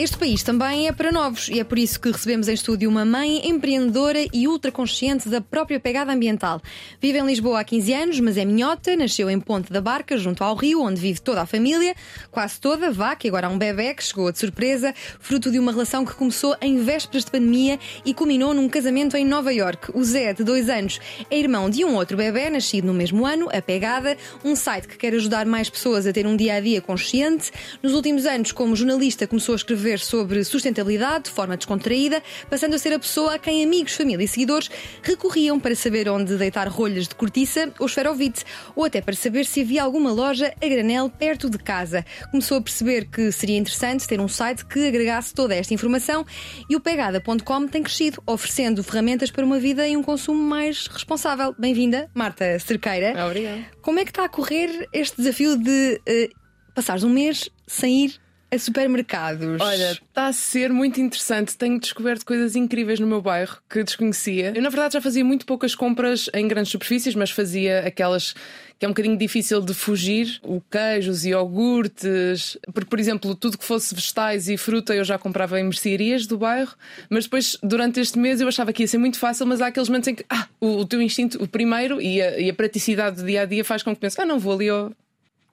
Este país também é para novos e é por isso que recebemos em estúdio uma mãe empreendedora e ultraconsciente da própria pegada ambiental. Vive em Lisboa há 15 anos, mas é minhota, nasceu em Ponte da Barca, junto ao rio, onde vive toda a família, quase toda, vá, que agora há um bebê que chegou de surpresa, fruto de uma relação que começou em vésperas de pandemia e culminou num casamento em Nova York. O Zé, de dois anos, é irmão de um outro bebê, nascido no mesmo ano, a Pegada, um site que quer ajudar mais pessoas a ter um dia a dia consciente. Nos últimos anos, como jornalista, começou a escrever sobre sustentabilidade de forma descontraída, passando a ser a pessoa a quem amigos, família e seguidores recorriam para saber onde deitar rolhas de cortiça ou esferovite, ou até para saber se havia alguma loja a granel perto de casa. Começou a perceber que seria interessante ter um site que agregasse toda esta informação e o pegada.com tem crescido, oferecendo ferramentas para uma vida e um consumo mais responsável. Bem-vinda, Marta Cerqueira. Obrigada. Como é que está a correr este desafio de uh, passares um mês sem ir a supermercados. Olha, está a ser muito interessante. Tenho descoberto coisas incríveis no meu bairro que desconhecia. Eu, na verdade, já fazia muito poucas compras em grandes superfícies, mas fazia aquelas que é um bocadinho difícil de fugir. O queijo, os iogurtes. Porque, por exemplo, tudo que fosse vegetais e fruta eu já comprava em mercearias do bairro. Mas depois, durante este mês, eu achava que ia ser muito fácil, mas há aqueles momentos em que ah, o, o teu instinto, o primeiro, e a, e a praticidade do dia a dia faz com que penses, ah, não vou ali ao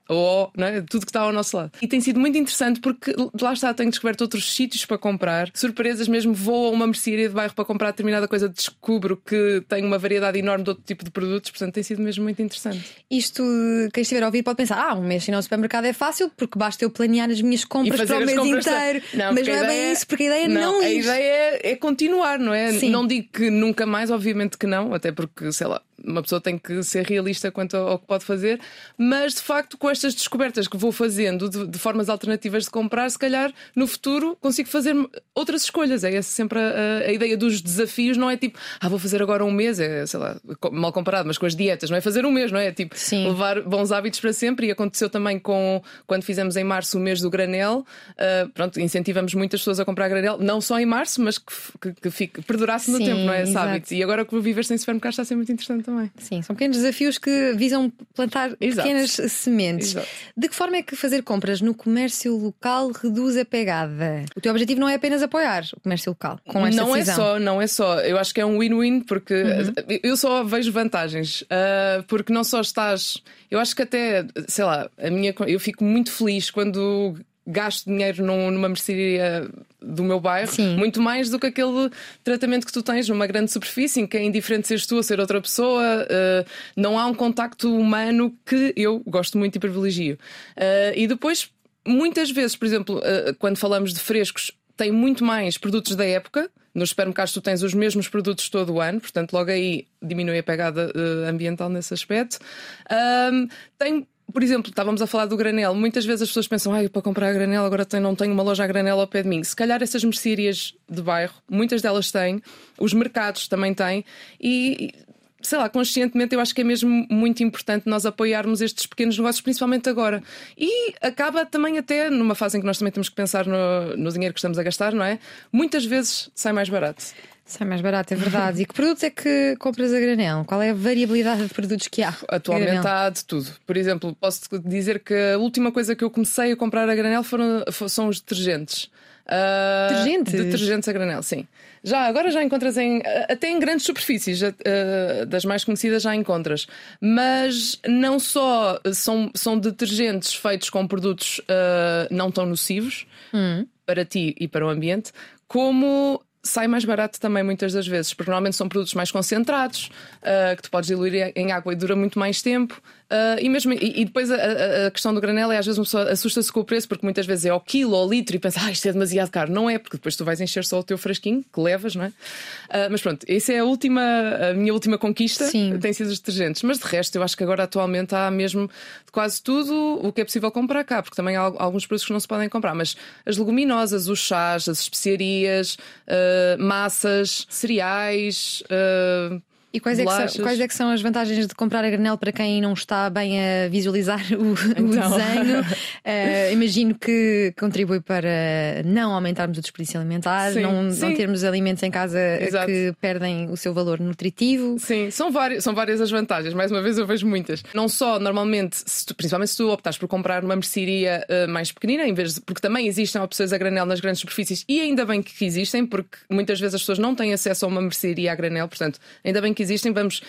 ou é? tudo que está ao nosso lado. E tem sido muito interessante porque lá está, tenho descoberto outros sítios para comprar, surpresas mesmo. Vou a uma mercearia de bairro para comprar determinada coisa, descubro que tem uma variedade enorme de outro tipo de produtos, portanto tem sido mesmo muito interessante. Isto, quem estiver a ouvir pode pensar: ah, um mês sem ao supermercado é fácil porque basta eu planear as minhas compras para o mês inteiro. Não, Mas não é bem isso, porque a ideia é não, não A ideia é, é continuar, não é? Sim. Não digo que nunca mais, obviamente que não, até porque, sei lá, uma pessoa tem que ser realista quanto ao que pode fazer, mas de facto, com estas descobertas que vou fazendo de, de formas alternativas de comprar, se calhar no futuro consigo fazer outras escolhas. É essa sempre a, a, ideia dos desafios, não é tipo, ah, vou fazer agora um mês, é sei lá, mal comparado, mas com as dietas, não é fazer um mês, não é? é tipo, Sim. levar bons hábitos para sempre. E aconteceu também com quando fizemos em março o mês do granel, uh, pronto, incentivamos muitas pessoas a comprar granel, não só em março, mas que, que, que fique, perdurasse no Sim, tempo, não é? Esse hábito. E agora que vou viver sem supermercado está a ser muito interessante também. Sim, são pequenos desafios que visam plantar Exato. pequenas sementes. Exato. De que forma é que fazer compras no comércio local reduz a pegada? O teu objetivo não é apenas apoiar o comércio local com esta Não decisão. é só, não é só. Eu acho que é um win-win porque uhum. eu só vejo vantagens. Uh, porque não só estás. Eu acho que até, sei lá, a minha, eu fico muito feliz quando gasto dinheiro num, numa mercearia do meu bairro, Sim. muito mais do que aquele tratamento que tu tens numa grande superfície em que é indiferente seres tu ou ser outra pessoa, uh, não há um contacto humano que eu gosto muito e privilegio. Uh, e depois, muitas vezes, por exemplo, uh, quando falamos de frescos, tem muito mais produtos da época. Nos supermercados tu tens os mesmos produtos todo o ano, portanto, logo aí diminui a pegada ambiental nesse aspecto. tem por exemplo, estávamos a falar do granel. Muitas vezes as pessoas pensam, ah, para comprar a granel agora não tenho uma loja a granel ao pé de mim. Se calhar essas mercearias de bairro, muitas delas têm, os mercados também têm, e sei lá, conscientemente eu acho que é mesmo muito importante nós apoiarmos estes pequenos negócios, principalmente agora. E acaba também até numa fase em que nós também temos que pensar no, no dinheiro que estamos a gastar, não é? Muitas vezes sai mais barato. Sai mais barato, é verdade. e que produtos é que compras a granel? Qual é a variabilidade de produtos que há? Atualmente há de tudo. Por exemplo, posso dizer que a última coisa que eu comecei a comprar a granel foram, são os detergentes. Uh, detergentes? Detergentes a granel, sim. Já, agora já encontras em. Até em grandes superfícies, uh, das mais conhecidas já encontras. Mas não só são, são detergentes feitos com produtos uh, não tão nocivos hum. para ti e para o ambiente, como sai mais barato também muitas das vezes, porque normalmente são produtos mais concentrados, uh, que tu podes diluir em água e dura muito mais tempo. Uh, e, mesmo, e, e depois a, a, questão do granel é às vezes uma pessoa assusta-se com o preço, porque muitas vezes é ao quilo ao litro e pensa, ah, isto é demasiado caro. Não é, porque depois tu vais encher só o teu frasquinho que levas, não é? Uh, mas pronto, essa é a última, a minha última conquista, Sim. tem sido os detergentes. Mas de resto, eu acho que agora atualmente há mesmo quase tudo o que é possível comprar cá, porque também há alguns produtos que não se podem comprar, mas as leguminosas, os chás, as especiarias, uh, massas, cereais. Uh, e quais é, são, quais é, que são, as vantagens de comprar a granel para quem não está bem a visualizar o, então. o desenho? uh, imagino que contribui para não aumentarmos o desperdício alimentar, sim, não, sim. não, termos alimentos em casa Exato. que perdem o seu valor nutritivo. Sim, são, várias, são várias as vantagens. Mais uma vez, eu vejo muitas. Não só, normalmente, se tu, principalmente se tu optares por comprar uma mercearia uh, mais pequenina, em vez de, porque também existem opções a granel nas grandes superfícies, e ainda bem que existem, porque muitas vezes as pessoas não têm acesso a uma mercearia a granel, portanto, ainda bem que existem, vamos.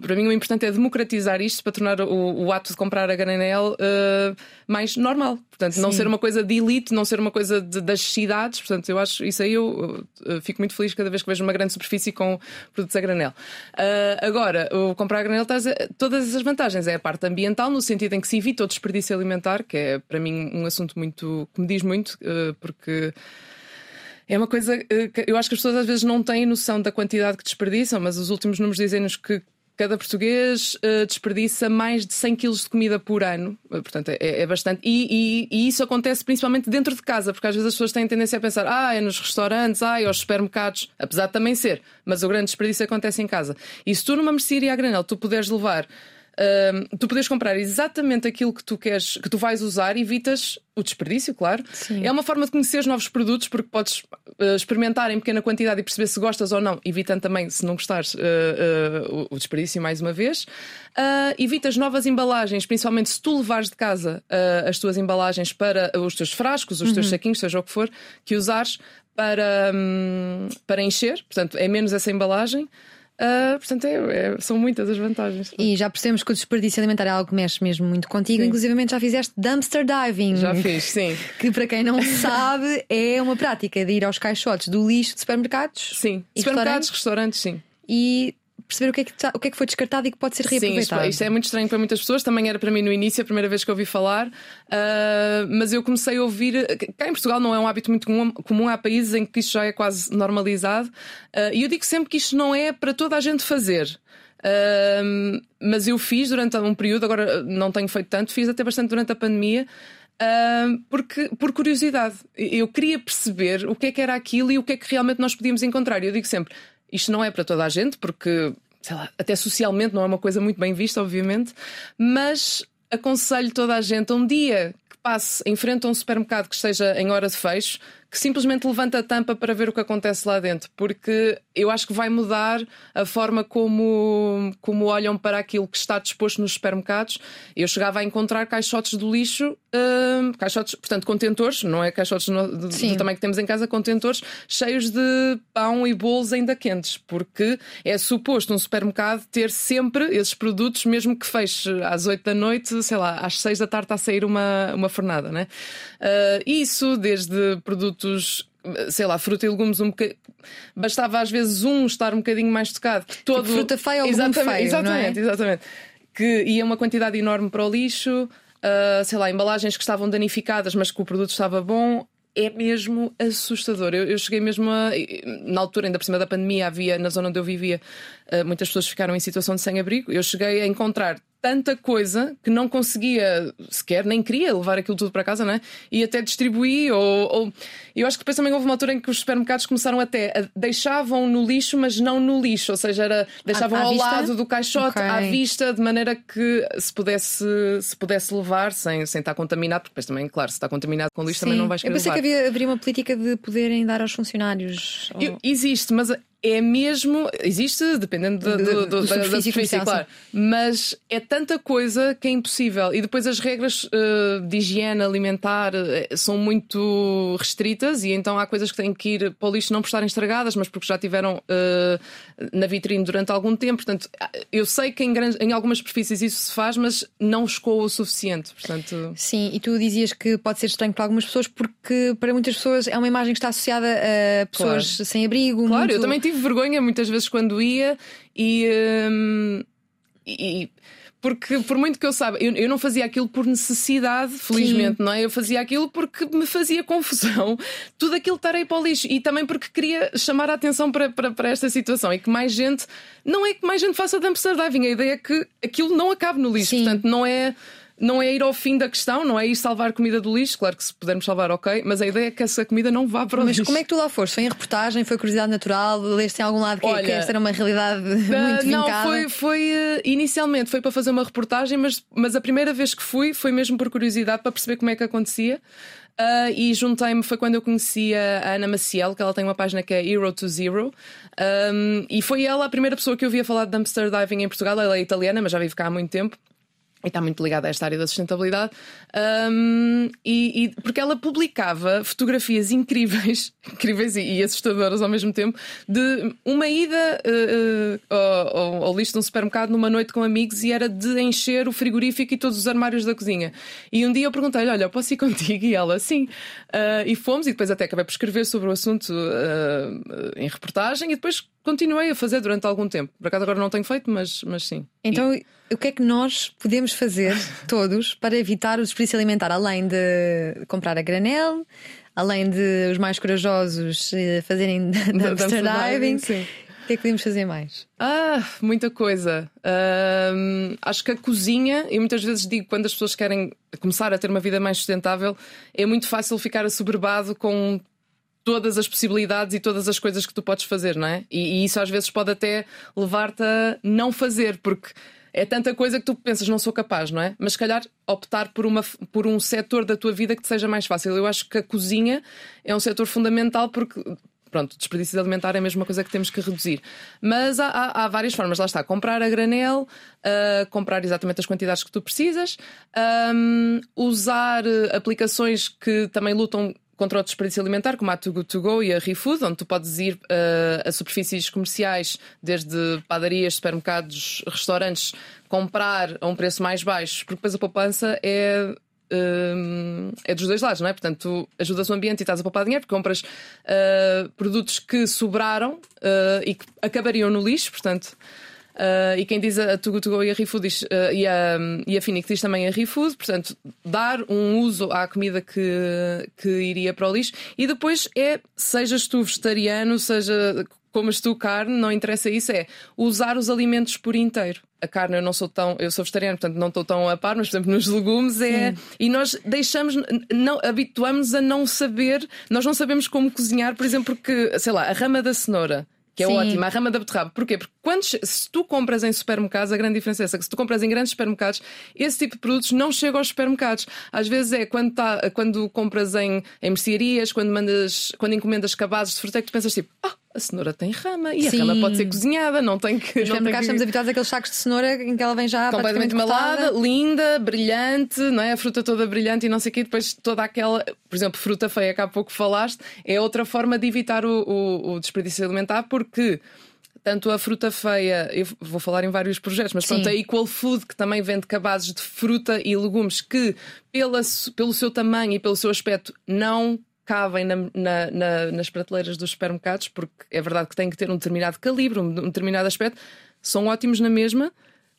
Para mim, o importante é democratizar isto para tornar o, o ato de comprar a granel uh, mais normal. Portanto, Sim. não ser uma coisa de elite, não ser uma coisa de, das cidades. Portanto, eu acho isso aí eu, eu, fico muito feliz cada vez que vejo uma grande superfície com produtos a granel. Uh, agora, o comprar a granel traz todas essas vantagens. É a parte ambiental, no sentido em que se evita o desperdício alimentar, que é para mim um assunto muito que me diz muito, porque. É uma coisa que eu acho que as pessoas às vezes não têm noção da quantidade que desperdiçam, mas os últimos números dizem-nos que cada português uh, desperdiça mais de 100 quilos de comida por ano. Uh, portanto, é, é bastante. E, e, e, isso acontece principalmente dentro de casa, porque às vezes as pessoas têm tendência a pensar, ah, é nos restaurantes, ah, é aos supermercados, apesar de também ser, mas o grande desperdício acontece em casa. E se tu numa mercearia a granel tu puderes levar Uh, tu podes comprar exatamente aquilo que tu queres, que tu vais usar, evitas o desperdício, claro. Sim. É uma forma de conhecer os novos produtos, porque podes uh, experimentar em pequena quantidade e perceber se gostas ou não, evitando também, se não gostares, uh, uh, o desperdício mais uma vez. evitas novas embalagens, principalmente se tu levares de casa as tuas embalagens para os teus frascos, os teus uhum. saquinhos, seja o que for, que usares para, um, para encher, portanto, é menos essa embalagem. Uh, portanto, é, é, são muitas as vantagens. E já percebemos que o desperdício alimentar é algo que mexe mesmo muito contigo. Sim. Inclusive, já fizeste dumpster diving. Já fiz, sim. Que, para quem não sabe, é uma prática de ir aos caixotes do lixo de supermercados. Sim, supermercados, restaurantes, restaurantes sim. E perceber o que, é que tá, o que é que foi descartado e que pode ser reaproveitado. Sim, isto, isto, é muito estranho para muitas pessoas, também era para mim no início, a primeira vez que ouvi falar, uh, mas eu comecei a ouvir. Cá em Portugal não é um hábito muito comum, comum há países em que isto já é quase normalizado, uh, e eu digo sempre que isto não é para toda a gente fazer. Uh, mas eu fiz durante um período, agora não tenho feito tanto, fiz até bastante durante a pandemia. Uh, porque, por curiosidade, eu queria perceber o que é que era aquilo e o que é que realmente nós podíamos encontrar. E eu digo sempre: isto não é para toda a gente, porque, sei lá, até socialmente não é uma coisa muito bem vista, obviamente, mas aconselho toda a gente um dia que passe em frente a um supermercado que esteja em hora de fecho, que simplesmente levanta a tampa para ver o que acontece lá dentro, porque eu acho que vai mudar a forma como, como olham para aquilo que está disposto nos supermercados. Eu chegava a encontrar caixotes do lixo, uh, caixotes, portanto, contentores, não é caixotes no, do, do tamanho que temos em casa, contentores cheios de pão e bolos ainda quentes, porque é suposto um supermercado ter sempre esses produtos, mesmo que feche às 8 da noite, sei lá, às 6 da tarde está a sair uma, uma fornada, né? Uh, isso, desde produtos sei lá, fruta e legumes um bocadinho. Bastava às vezes um estar um bocadinho mais tocado. Tipo todo... Tipo fruta feia ou exatamente, feio, é? exatamente, é? exatamente. Que ia uma quantidade enorme para o lixo, uh, sei lá, embalagens que estavam danificadas, mas que o produto estava bom. É mesmo assustador. Eu, eu cheguei mesmo a. Na altura, ainda por cima da pandemia, havia, na zona onde eu vivia, uh, muitas pessoas ficaram em situação de sem-abrigo. Eu cheguei a encontrar tanta coisa que não conseguia sequer, nem queria levar aquilo tudo para casa, né? E até distribuir. Ou, ou... Eu acho que depois também houve uma altura em que os supermercados começaram até a... deixavam no lixo, mas não no lixo, ou seja, era... deixavam à, à ao vista? lado do caixote, okay. à vista, de maneira que se pudesse, se pudesse levar sem, sem estar contaminado, porque depois também, claro, se está contaminado com lixo Sim. também não vais querer Eu pensei levar. que havia, haveria uma política de poderem dar aos funcionários. Ou... Existe, mas é mesmo. Existe, dependendo do, do, do, da, da superfície, claro. Mas é tanta coisa que é impossível. E depois as regras uh, de higiene alimentar uh, são muito restritas e então há coisas que têm que ir para o lixo não por estarem estragadas, mas porque já tiveram uh, na vitrine durante algum tempo. Portanto, eu sei que em, grandes, em algumas superfícies isso se faz, mas não escoa o suficiente. Portanto... Sim, e tu dizias que pode ser estranho para algumas pessoas porque para muitas pessoas é uma imagem que está associada a pessoas claro. sem abrigo. Claro, muito... eu também tive tive vergonha muitas vezes quando ia e. Hum, e porque por muito que eu saiba, eu, eu, não fazia aquilo por necessidade, felizmente, Sim. não é? Eu fazia aquilo porque me fazia confusão tudo aquilo estar aí para o lixo e também porque queria chamar a atenção para, para, para, esta situação e que mais gente, não é que mais gente faça dumpster diving, a ideia é que aquilo não acabe no lixo, Sim. portanto, não é não é ir ao fim da questão, não é ir salvar comida do lixo. Claro que se pudermos salvar, ok, mas a ideia é que essa comida não vá para o Mas lixo. como é que tu lá foste? Foi em reportagem? Foi curiosidade natural? Leste em algum lado que, Olha, que esta era uma realidade Uh, muito não, vincada? foi, foi uh, inicialmente foi para fazer uma reportagem, mas, mas a primeira vez que fui foi mesmo por curiosidade para perceber como é que acontecia. Uh, e juntei-me, foi quando eu conheci a Ana Maciel, que ela tem uma página que é Hero to Zero. Um, e foi ela a primeira pessoa que eu via falar de dumpster diving em Portugal. Ela é italiana, mas já vive cá há muito tempo. E está muito ligada a esta área da sustentabilidade. Um, e, e- porque ela publicava fotografias incríveis, incríveis e, e assustadoras ao mesmo tempo, de uma ida uh, uh, ao, ao- lixo de um supermercado numa noite com amigos e era de encher o frigorífico e todos os armários da cozinha. E um dia eu perguntei-lhe: Olha, posso ir contigo? E ela, sim. Uh, e fomos, e depois até acabei por escrever sobre o assunto uh, em reportagem, e depois continuei a fazer durante algum tempo. Por acaso agora não tenho feito, mas, mas sim. Então, o que é que nós podemos fazer, todos, para evitar o desperdício alimentar? Além de comprar a granel, além de os mais corajosos eh, fazerem dumpster diving, sim. o que é que podemos fazer mais? Ah, muita coisa. Ahm, acho que a cozinha, e muitas vezes digo quando as pessoas querem começar a ter uma vida mais sustentável, é muito fácil ficar assoberbado com todas as possibilidades e todas as coisas que tu podes fazer, não é? E, e isso às vezes pode até levar-te a não fazer, porque é tanta coisa que tu pensas, não sou capaz, não é? Mas se calhar optar por, uma, por um setor da tua vida que te seja mais fácil. Eu acho que a cozinha é um setor fundamental porque. Pronto, desperdício alimentar é a mesma coisa que temos que reduzir. Mas há, há- há várias formas. Lá está, comprar a granel, ah, comprar exatamente as quantidades que tu precisas, ahm, usar eh, aplicações que também lutam contra o desperdício alimentar, como a Too Good To Go e a ReFood, onde tu podes ir eh, a superfícies comerciais, desde padarias, supermercados, restaurantes, comprar a um preço mais baixo, porque depois a poupança é. hum, é dos dois lados, não é? Portanto, tu ajudas o ambiente e estás a poupar dinheiro porque compras eh, produtos que sobraram eh, e que acabariam no lixo, portanto. Uh, e quem diz a Too Good To Go e a ReFood diz, uh, e, a, e a Phoenix diz também a ReFood, portanto, dar um uso à comida que, que iria para o lixo e depois é, sejas tu vegetariano, seja comas tu carne, não interessa isso, é usar os alimentos por inteiro. A carne eu não sou tão, eu sou vegetariano, portanto não estou tão a par, mas por exemplo nos legumes é. E nós deixamos, não, habituamos a não saber, nós não sabemos como cozinhar, por exemplo, porque, sei lá, a rama da cenoura que é Sim. ótima, a rama da beterraba. Porquê? Porque quando, se tu compras em supermercados, a grande diferença é essa, que se tu compras em grandes supermercados, esse tipo de produtos não chega aos supermercados. Às vezes é quando, tá, quando compras em, em mercearias, quando, mandas, quando encomendas cabazes de fruta, é que tu pensas tipo, ah, a cenoura tem rama e Sim. a rama pode ser cozinhada, não tem que. Nos supermercados que... estamos habituados àqueles sacos de cenoura em que ela vem já Completamente malada, linda, brilhante, não é? A fruta toda brilhante e não sei o quê. Depois toda aquela, por exemplo, fruta feia que há pouco falaste, é outra forma de evitar o, o- o desperdício alimentar, porque tanto a fruta feia, eu vou falar em vários projetos, mas Sim. pronto, a Equal Food, que também vende cabazes de fruta e legumes que, pela, pelo seu tamanho e pelo seu aspecto, não cabem na- na- na- nas prateleiras dos supermercados, porque é verdade que têm que ter um determinado calibre, um, um determinado aspecto, são ótimos na mesma,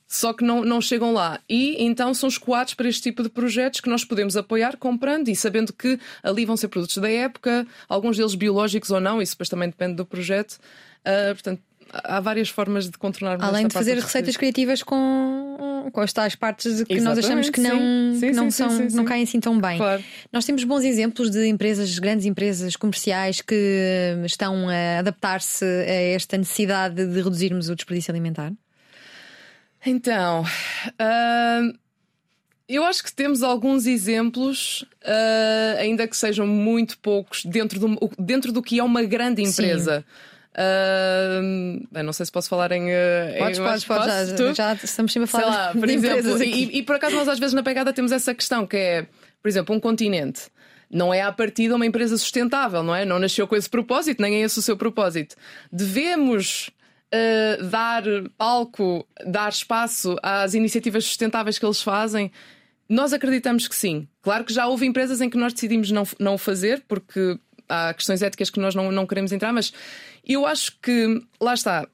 só que não, não chegam lá. E então são escoados para este tipo de projetos que nós podemos apoiar comprando e sabendo que ali vão ser produtos da época, alguns deles biológicos ou não, isso depois também depende do projeto. Ah, portanto, há várias formas de contornar Além de fazer receitas criativas com, com as tais partes que nós achamos Exatamente, que não, sim. Sim, que não, sim, são, não caem assim tão bem. Claro. Nós temos bons exemplos de empresas, grandes empresas comerciais que eh, estão a adaptar-se a esta necessidade de reduzirmos o desperdício alimentar. Então, ah, eu acho que temos alguns exemplos, ah, ainda que sejam muito poucos, dentro do, dentro do que é uma grande Sim. Ah, bem, não sei se posso falar em. em- Podes, podes, podes. Já, estamos sempre a Sei falar lá, por de exemplo, e, e por acaso nós às vezes na pegada temos essa questão que é, por exemplo, um continente. Não é à partida uma empresa sustentável, não é? Não nasceu com esse propósito, nem é esse o seu propósito. Devemos eh, dar palco, dar espaço às iniciativas sustentáveis que eles fazem? Nós acreditamos que sim. Claro que já houve empresas em que nós decidimos não, não fazer, porque há questões éticas que nós não, não queremos entrar, mas eu acho que, lá está,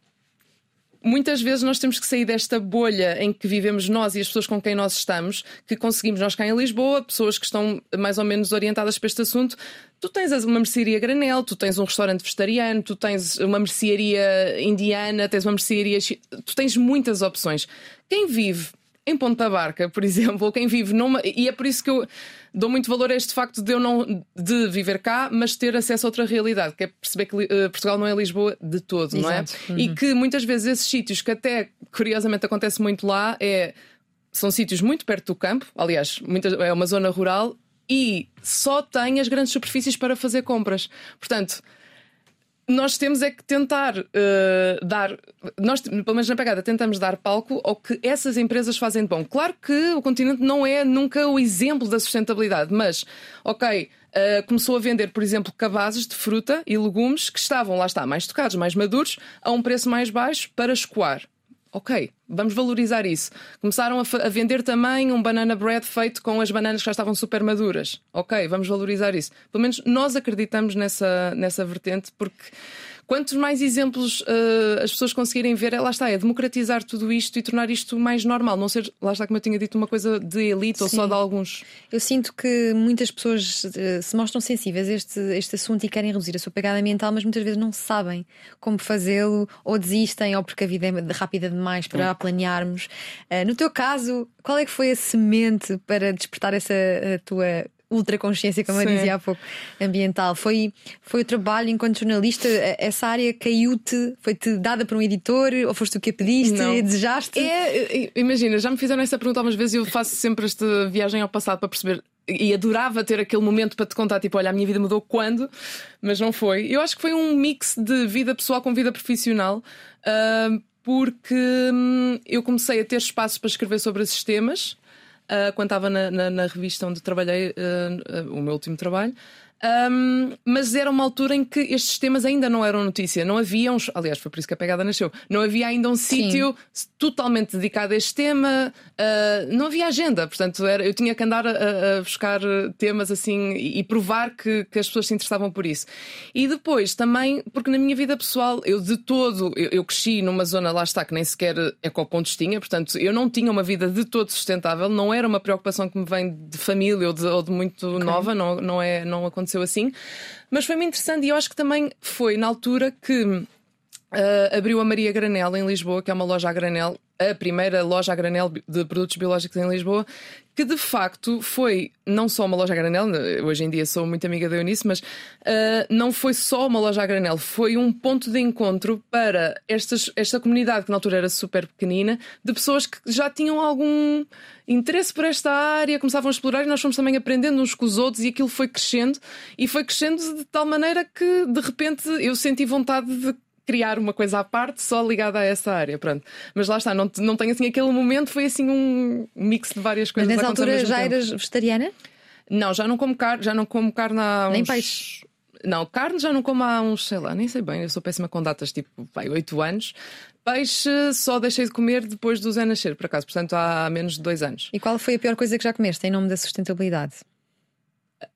muitas vezes nós temos que sair desta bolha em que vivemos nós e as pessoas com quem nós estamos, que conseguimos nós cá em Lisboa, pessoas que estão mais ou menos orientadas para este assunto. Tu tens uma mercearia granel, tu tens um restaurante vegetariano, tu tens uma mercearia indiana, tens uma mercearia. Tu tens muitas opções. Quem vive em Ponta Barca, por exemplo, quem vive numa. E é por isso que eu dou muito valor a este facto de eu não de viver cá, mas ter acesso a outra realidade, que é perceber que uh, Portugal não é Lisboa de todo, Exato. não é? Uhum. E que muitas vezes esses sítios que até curiosamente acontece muito lá é são sítios muito perto do campo, aliás, muita, é uma zona rural e só tem as grandes superfícies para fazer compras. Portanto, nós temos é que tentar uh, dar, nós, pelo menos na pegada, tentamos dar palco ao que essas empresas fazem de bom. Claro que o continente não é nunca o exemplo da sustentabilidade, mas, ok, uh, começou a vender, por exemplo, cabazes de fruta e legumes que estavam, lá está, mais tocados, mais maduros, a um preço mais baixo para escoar ok, vamos valorizar isso. Começaram a, a, vender também um banana bread feito com as bananas que já estavam super maduras. Ok, vamos valorizar isso. Pelo menos nós acreditamos nessa, nessa vertente porque Quantos mais exemplos uh, as pessoas conseguirem ver, lá está, é democratizar tudo isto e tornar isto mais normal, não ser, lá está, como eu tinha dito, uma coisa de elite Sim. ou só de alguns. Eu sinto que muitas pessoas uh, se mostram sensíveis a este, este assunto e querem reduzir a sua pegada ambiental, mas muitas vezes não sabem como fazê-lo, ou desistem, ou porque a vida é rápida demais para a planearmos. Uh, no teu caso, qual é que foi a semente para despertar essa tua ultraconsciência, como Sim. eu dizia há pouco, ambiental. Foi, foi o trabalho enquanto jornalista, essa área caiu-te, foi-te dada por um editor, ou foste tu que a pediste, Não. desejaste? É, imagina, já me fizeram essa pergunta algumas vezes e eu faço sempre esta viagem ao passado para perceber e adorava ter aquele momento para te contar, tipo, olha, a minha vida mudou quando, mas não foi. Eu acho que foi um mix de vida pessoal com vida profissional, uh, porque hum, eu comecei a ter espaços para escrever sobre esses temas uh, quando estava na, na, na, revista onde trabalhei, uh, o meu último trabalho. Um, mas era uma altura em que estes temas ainda não eram notícia. Não havia uns. Aliás, foi por isso que a pegada nasceu. Não havia ainda um sítio totalmente dedicado a este tema. Uh, não havia agenda. Portanto, era, eu tinha que andar a, a buscar temas assim e, e provar que, que, as pessoas se interessavam por isso. E depois também, porque na minha vida pessoal, eu de todo, eu, eu cresci numa zona, lá está, que nem sequer ecopontos tinha. Portanto, eu não tinha uma vida de todo sustentável. Não era uma preocupação que me vem de família ou de, ou de muito okay. nova. Não, não, é, não aconteceu aconteceu assim. Mas foi-me interessante e eu acho que também foi na altura que Uh, abriu a Maria Granel em Lisboa, que é uma loja a granel, a primeira loja a granel de produtos biológicos em Lisboa, que de facto foi não só uma loja a granel, hoje em dia sou muito amiga da Eunice, mas uh, não foi só uma loja a granel, foi um ponto de encontro para estas, esta comunidade, que na altura era super pequenina, de pessoas que já tinham algum interesse por esta área, começavam a explorar e nós fomos também aprendendo uns com os outros e aquilo foi crescendo e foi crescendo de tal maneira que de repente eu senti vontade de criar uma coisa à parte só ligada a essa área, pronto. Mas lá está, não, não tenho assim aquele momento, foi assim um mix de várias coisas. Mas nessa altura já tempo. eras vegetariana? Não, já não como carne, já não como carne há uns... Nem peixe? Não, carne já não como há uns, sei lá, nem sei bem, eu sou péssima com datas, tipo, vai, 8 anos. Peixe só deixei de comer depois do Zé nascer, por acaso, portanto há menos de dois anos. E qual foi a pior coisa que já comeste em nome da sustentabilidade?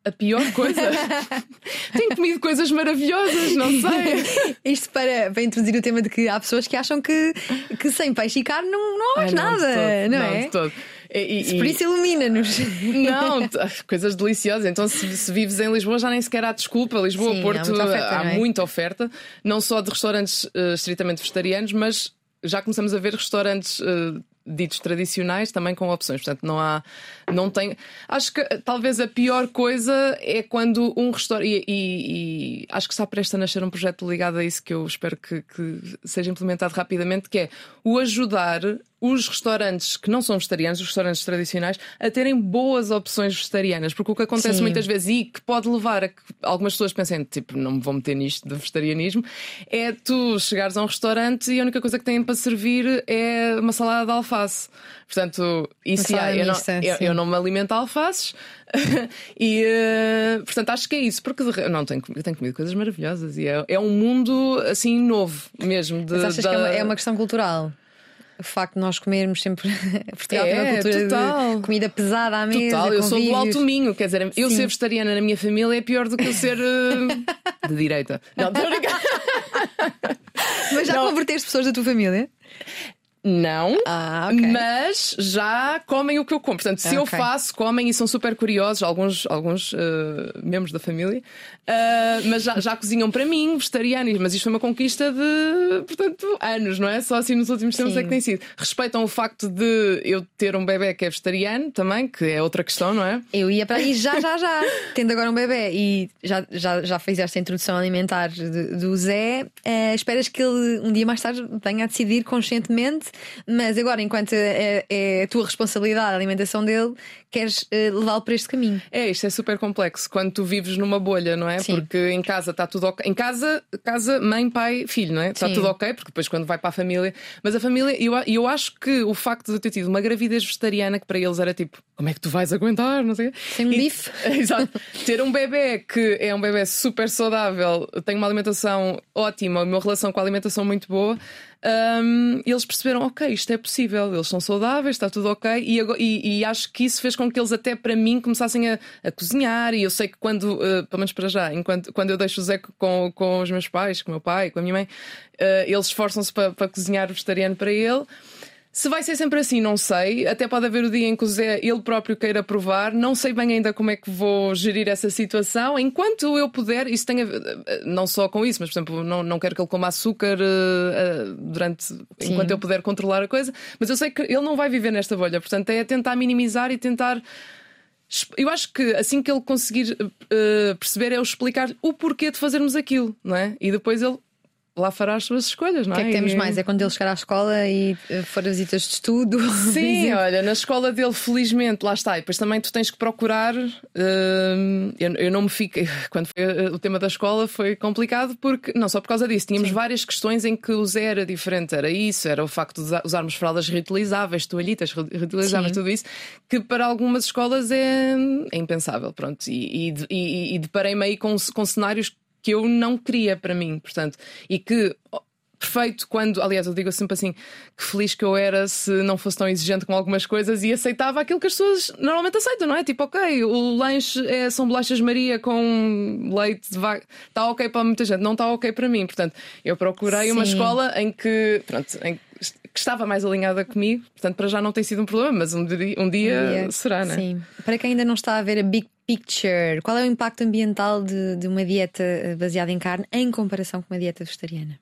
A pior coisa. Tenho comido coisas maravilhosas, não sei. Isto para, para introduzir o tema de que há pessoas que acham que, que sem peixe e carne não, não há mais nada, todo, não, não, é? De todo. E, e, por isso ilumina-nos. Não, coisas deliciosas. Então, se, se, vives em Lisboa, já nem sequer há desculpa. Lisboa, Sim, Porto, há, muita oferta, há é? muita oferta, não só de restaurantes uh, estritamente vegetarianos, mas já começamos a ver restaurantes. Uh, ditos tradicionais também com opções. Portanto, não há. Não tem. Acho que talvez a pior coisa é quando um restaurante. E, e, e, acho que está prestes a nascer um projeto ligado a isso que eu espero que, que seja implementado rapidamente, que é o ajudar os restaurantes que não são vegetarianos, os restaurantes tradicionais, a terem boas opções vegetarianas. Porque o que acontece Sim. muitas vezes e que pode levar a que algumas pessoas pensem, tipo, não me vou meter nisto de vegetarianismo, é tu chegares a um restaurante e a única coisa que têm para servir é uma salada de alface. Portanto, isso já, eu, não, eu, eu, não me alimento a alfaces. e uh, portanto acho que é isso, porque não tenho, eu tenho comido coisas maravilhosas e é, é um mundo assim novo mesmo. De, Mas achas da... que é uma, é uma questão cultural? O facto de nós comermos sempre. Portugal é, tem uma cultura total. de comida pesada à mesa. Total, eu sou do alto minho, quer dizer, eu ser vegetariana na minha família é pior do que eu ser uh, de direita. Não, estou Mas já não. converteste pessoas da tua família? Não, Ah, ok. mas já comem o que eu como. Portanto, se eu Ok. faço, comem e são super curiosos, alguns, alguns eh, membros da família, Ah, mas já, já cozinham para mim, vegetariano. Mas isto foi uma conquista de, portanto, anos, não é? Só assim nos últimos tempos Sim. é que tem sido. Respeitam o facto de eu ter um bebê que é vegetariano também, que é outra questão, não é? Eu ia para aí já, já, já. Tendo agora um bebê e já, já, já fizeste a introdução alimentar de- do Zé, eh, esperas que ele um dia mais tarde venha a decidir conscientemente, mas agora, enquanto é, é a tua responsabilidade a alimentação dele, queres eh, levá-lo por este caminho. É, isto é super complexo quando tu vives numa bolha, não é? Sim. Porque em casa está tudo ok. Em casa, casa, mãe, pai, filho, não é? Está Sim. tudo ok, porque depois quando vai para a família. Mas a família, eu, eu acho que o facto de eu ter tido uma gravidez vegetariana, que para eles era tipo, como é que tu vais aguentar? Não sei. Sem um bife? Exato. Ter um bebê que é um bebê super saudável, tem uma alimentação ótima, uma relação com a alimentação muito boa. Hum, eles perceberam, ok, isto é possível, eles são saudáveis, está tudo ok, e, e- e acho que isso fez com que eles, até para mim, começassem a, a cozinhar. E eu sei que quando, uh, pelo menos para já, enquanto, quando eu deixo o Zé com, com os meus pais, com o meu pai, com a minha mãe, uh, eles esforçam-se para, para cozinhar vegetariano para ele. Se vai ser sempre assim, não sei. Até pode haver o dia em que o Zé ele próprio queira provar. Não sei bem ainda como é que vou gerir essa situação. Enquanto eu puder, isso tem a ver, não só com isso, mas por exemplo, não, não quero que ele coma açúcar eh, eh, durante enquanto eu puder controlar a coisa. Mas eu sei que ele não vai viver nesta bolha, portanto é tentar minimizar e tentar. Eu acho que assim que ele conseguir eh, perceber é eu explicar o porquê de fazermos aquilo, não é? E depois ele lá fará as suas escolhas, não O é? que é que temos E- mais? É quando ele chegar à escola e eh, for a visitas de estudo? Sim, olha, na escola dele, felizmente, lá está. E depois também tu tens que procurar. hum, eu, eu não me fiquei. Quando foi uh, o tema da escola foi complicado, porque não só por causa disso. Tínhamos várias questões em que o Zé era diferente. Era isso, era o facto de usa- usarmos fraldas reutilizáveis, toalhitas re- reutilizáveis, Sim. tudo isso, que para algumas escolas é, é impensável. Pronto. E, e, e, e deparei-me aí com, com cenários que eu não queria para mim, portanto, e que. Perfeito quando, aliás, eu digo sempre assim: que feliz que eu era se não fosse tão exigente com algumas coisas e aceitava aquilo que as pessoas normalmente aceitam, não é? Tipo, ok, o lanche é, são bolachas Maria com leite de vaca, está ok para muita gente, não está ok para mim. Portanto, eu procurei uma Sim. escola em que, pronto, em que estava mais alinhada comigo, portanto, para já não tem sido um problema, mas um dia, um dia será, não é? Sim. Para quem ainda não está a ver a big picture, qual é o impacto ambiental de, de uma dieta eh, baseada em carne em comparação com uma dieta vegetariana?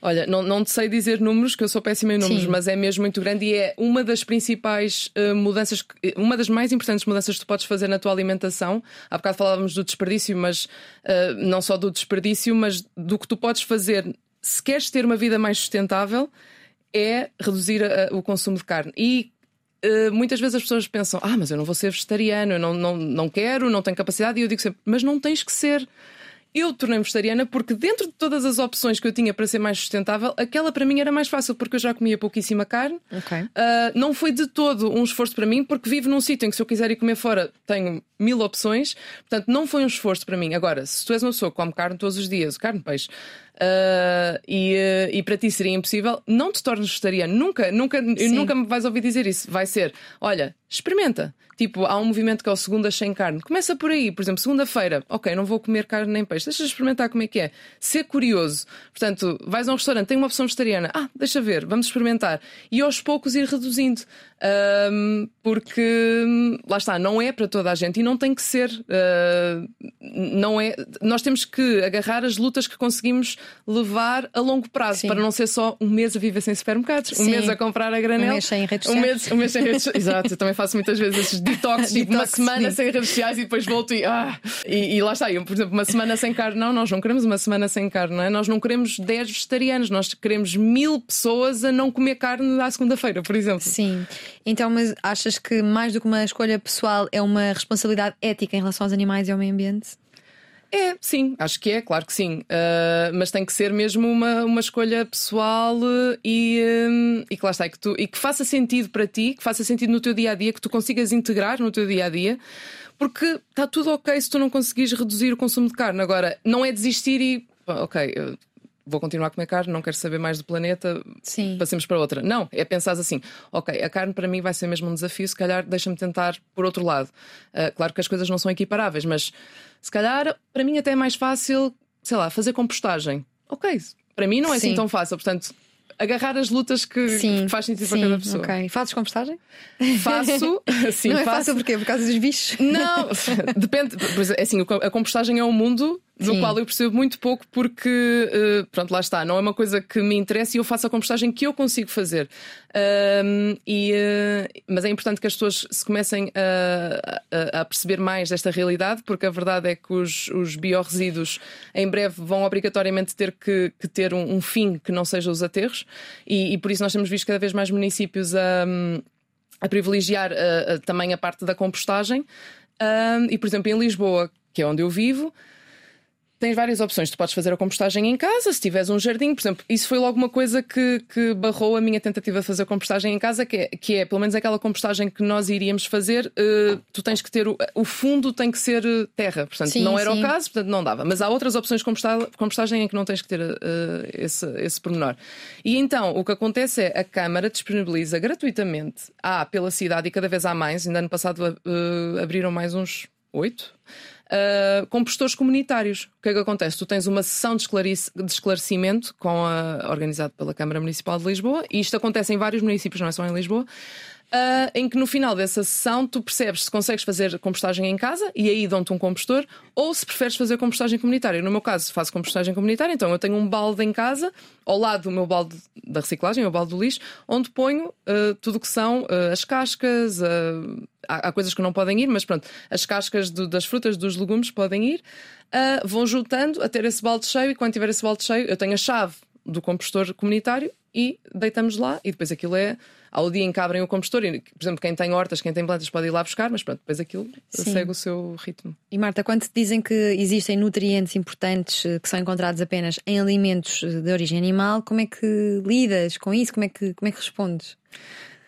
Olha, não, não te sei dizer números, que eu sou péssima em números, Sim. mas é mesmo muito grande e é uma das principais eh, mudanças, eh, uma das mais importantes mudanças que tu podes fazer na tua alimentação. Há bocado falávamos do desperdício, mas eh, não só do desperdício, mas do que tu podes fazer se queres ter uma vida mais sustentável, é reduzir a- o consumo de carne. E Uh, muitas vezes as pessoas pensam: ah, mas eu não vou ser vegetariano, eu não, não, não quero, não tenho capacidade. E eu digo sempre: mas não tens que ser. Eu tornei-me vegetariana porque, dentro de todas as opções que eu tinha para ser mais sustentável, aquela para mim era mais fácil, porque eu já comia pouquíssima carne. Ok. Uh, não foi de todo um esforço para mim, porque vivo num sítio em que, se eu quiser ir comer fora, tenho mil opções. Portanto, não foi um esforço para mim. Agora, se tu és uma pessoa que come carne todos os dias, carne, peixe, uh, e, uh, e para ti seria impossível, não te tornes vegetariano. Nunca, nunca, nunca me vais ouvir dizer isso. Vai ser, olha, experimenta. Tipo, há um movimento que é o segundas sem carne. Começa por aí, por exemplo, segunda-feira, ok, não vou comer carne nem peixe, deixa experimentar como é que é. Ser curioso. Portanto, vais a um restaurante, tem uma opção vegetariana, ah, deixa ver, vamos experimentar. E aos poucos ir reduzindo. Ahm, porque lá está, não é para toda a gente e não tem que ser. Ah, não é, nós temos que agarrar as lutas que conseguimos levar a longo prazo Sim. para não ser só um mês a viver sem supermercados, um Sim. mês a comprar a granel, Um mês sem redes um sociais. mês, um mês sem redes. Exato, eu também faço muitas vezes esses detox, tipo uma semana sem redes sociais e depois volto e, ah, e, e lá está. Eu, por exemplo, uma semana sem carne, não, nós não queremos uma semana sem carne, não é? Nós não queremos 10 vegetarianos, nós queremos mil pessoas a não comer carne à segunda-feira, por exemplo. Sim. Então, mas achas que mais do que uma escolha pessoal é uma responsabilidade ética em relação aos animais e ao meio ambiente? É, sim, acho que é, claro que sim. Uh, mas tem que ser mesmo uma, uma escolha pessoal e, um, e que lá está, que, tu, e que faça sentido para ti, que faça sentido no teu dia a dia, que tu consigas integrar no teu dia a dia, porque está tudo ok se tu não conseguires reduzir o consumo de carne. Agora, não é desistir e ok. Vou continuar a comer carne, não quero saber mais do planeta, Sim. passemos para outra. Não, é pensar assim: ok, a carne para mim vai ser mesmo um desafio, se calhar deixa-me tentar por outro lado. Uh, claro que as coisas não são equiparáveis, mas se calhar para mim até é mais fácil, sei lá, fazer compostagem. Ok, para mim não é Sim. assim tão fácil, portanto. agarrar as lutas que, Sim, que faz sentido sim, para cada pessoa. ok. Fazes compostagem? Faço, sim, não é faço. fácil porquê? Por causa dos bichos? Não, depende. É assim, a compostagem é um mundo do Sim. qual eu percebo muito pouco porque, eh, pronto, lá está, não é uma coisa que me interessa e eu faço a compostagem que eu consigo fazer. Ahm, e, eh, mas é importante que as pessoas se comecem a, a- a perceber mais desta realidade, porque a verdade é que os, os biorresíduos em breve vão obrigatoriamente ter que, que ter um, um fim que não seja os aterros, e, e por isso nós temos visto cada vez mais municípios a a privilegiar uh, uh, também a parte da compostagem. Um, e, por exemplo, em Lisboa, que é onde eu vivo, tens várias opções. Tu podes fazer a compostagem em casa, se tiveres um jardim, por exemplo. Isso foi logo uma coisa que, que barrou a minha tentativa de fazer compostagem em casa, que é, que é pelo menos aquela compostagem que nós iríamos fazer. uh, tu tens que ter o, o fundo tem que ser uh, terra, portanto, Sim, não era sim. o caso, portanto, não dava. Mas há outras opções de composta- compostagem em que não tens que ter uh, esse, esse pormenor. E então, o que acontece é a Câmara disponibiliza gratuitamente, há pela cidade e cada vez há mais, ainda ano passado uh, abriram mais uns oito. Uh, compostores comunitários. O que é que acontece? Tu tens uma sessão de, de esclarecimento com a, organizado pela Câmara Municipal de Lisboa, e isto acontece em vários municípios, não é só em Lisboa. Uh, em que no final dessa sessão tu percebes se consegues fazer compostagem em casa e aí dão-te um compostor, ou se preferes fazer compostagem comunitária. No meu caso, faço compostagem comunitária, então eu tenho um balde em casa, ao lado do meu balde da reciclagem, o balde do lixo, onde ponho uh, tudo o que são uh, as cascas, há coisas que não podem ir, mas pronto, as cascas do- das frutas, dos legumes podem ir, uh, vão juntando a ter esse balde cheio, e quando tiver esse balde cheio, eu tenho a chave do compostor comunitário e deitamos lá, e depois aquilo é. Ao dia em que abrem o compostor, e, por exemplo, quem tem hortas, quem tem plantas pode ir lá buscar, mas pronto, depois aquilo Sim. segue o seu ritmo. E Marta, quando te dizem que existem nutrientes importantes eh, que são encontrados apenas em alimentos eh, de origem animal, como é que lidas com isso? Como é que, como é que respondes?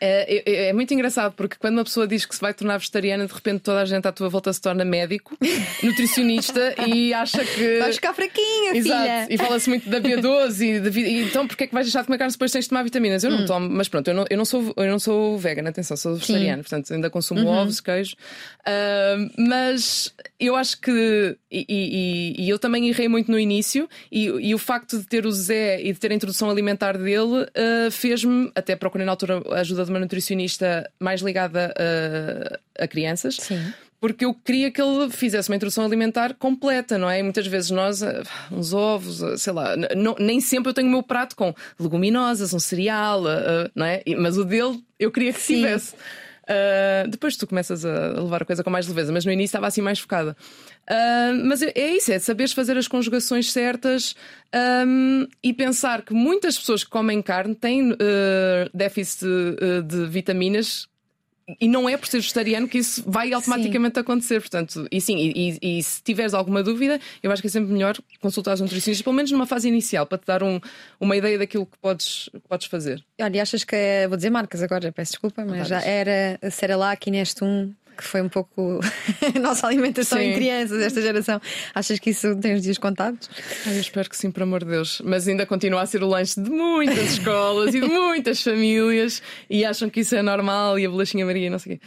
É, é- é muito engraçado porque quando uma pessoa diz que se vai tornar vegetariana, de repente toda a gente à tua volta se torna médico, nutricionista e acha que. Vais ficar fraquinha, Exato, filha! e fala-se muito da B12 e, de, vi- e então porque é que vais deixar de comer carne depois tens de tomar vitaminas? Eu não tomo, mas pronto, eu não, eu não sou, eu não sou vegana, atenção, sou vegetariana, portanto ainda consumo ovos, queijo. Ah, mas eu acho que, e, e- e eu também errei muito no início, e, o facto de ter o Zé e de ter a introdução alimentar dele ah, fez-me, até procurei na altura ajuda de uma nutricionista mais ligada a, a crianças Sim. porque eu queria que ele fizesse uma introdução alimentar completa, não é? E muitas vezes nós, ah, uns ovos, ah, sei lá, não- nem sempre eu tenho o meu prato com leguminosas, um cereal, ah, não é? Mas o dele eu queria que Sim. tivesse. Ah, depois tu começas a levar a coisa com mais leveza, mas no início estava assim mais focada. Mas é é isso, é saberes fazer as conjugações certas ahm, e pensar que muitas pessoas que comem carne têm ah, déficit ah, de vitaminas e não é por ser vegetariano que isso vai automaticamente acontecer. Portanto, e sim, e, e- e se tiveres alguma dúvida, eu acho que é sempre melhor consultar os nutricionistas, pelo menos numa fase inicial, para te dar um- uma ideia daquilo que podes, podes fazer. Olha, e achas que. é- Vou dizer marcas agora, peço desculpa, mas já era Cerelac e Nestum, que foi um pouco a nossa alimentação em Sim. crianças desta geração. Achas que isso tem os dias contados? Ai, eu espero que sim, por amor de Deus. Mas ainda continua a ser o lanche de muitas escolas e de muitas famílias e acham que isso é normal e a bolachinha Maria e não sei o quê.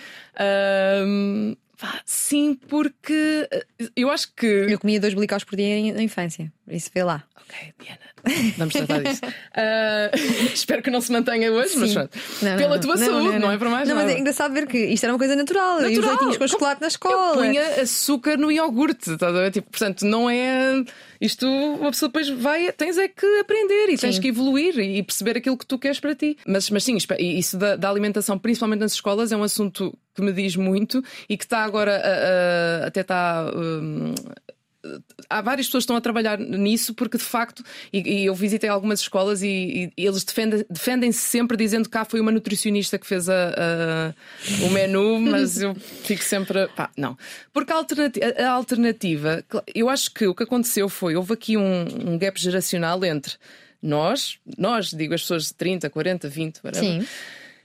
Pá, sim, porque eh, eu acho que. Eu comia dois blicaus por dia em- na infância, isso vê lá. Ok, Diana, vamos tratar disso. Ah, espero que não se mantenha hoje, mas Sim. pronto. Não, não, Pela não. tua saúde, não, é para mais Não, mas nada. é engraçado ver que isto era uma coisa natural. E os Natural. leitinhos com chocolate na escola. Eu punha açúcar no iogurte, estás a ver? Tipo, portanto, não é. Isto, uma pessoa depois vai, tens é que aprender e tens Sim. que evoluir e perceber aquilo que tu queres para ti. Mas, mas sim, isso da, da alimentação, principalmente nas escolas, é um assunto que me diz muito e que está agora, a- a- até está. hum, há várias pessoas que estão a trabalhar nisso porque de facto, e, e eu visitei algumas escolas e, e- eles defendem- defendem-se sempre dizendo que cá foi uma nutricionista que fez a- a- o menu, mas eu fico sempre. Pá, não. Porque a alternativa, a alternativa, eu acho que o que aconteceu foi, houve aqui um, um gap geracional entre nós, nós, digo as pessoas de 30, 40, 20, whatever, Sim.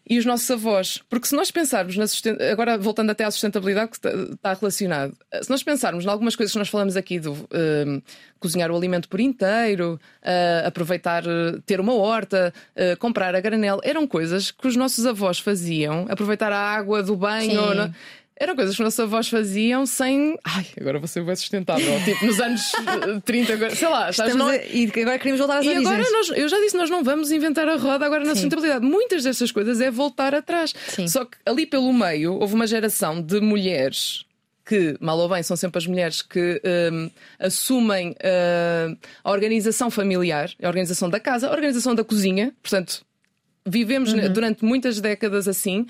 E os nossos avós. Porque se nós pensarmos na susten- agora voltando até à sustentabilidade que está- relacionado, se nós pensarmos em algumas coisas que nós falamos aqui do hum, cozinhar o alimento por inteiro, ah, aproveitar, eh, ter uma horta, eh, comprar a granel, eram coisas que os nossos avós faziam, aproveitar a água do banho. Sim. Eram coisas que nossos avós faziam sem. Ai, agora ser bem sustentável. tipo, nos anos 30, sei lá. Sabes, não... a... E agora queremos voltar às e origens. agora nós, eu já disse, nós não vamos inventar a roda agora na Sim. sustentabilidade. Muitas destas coisas é voltar atrás. Sim. Só que ali pelo meio houve uma geração de mulheres que, mal ou bem, são sempre as mulheres que hum, assumem hum, a organização familiar, a organização da casa, a organização da cozinha. Portanto, vivemos Uhum. durante muitas décadas assim.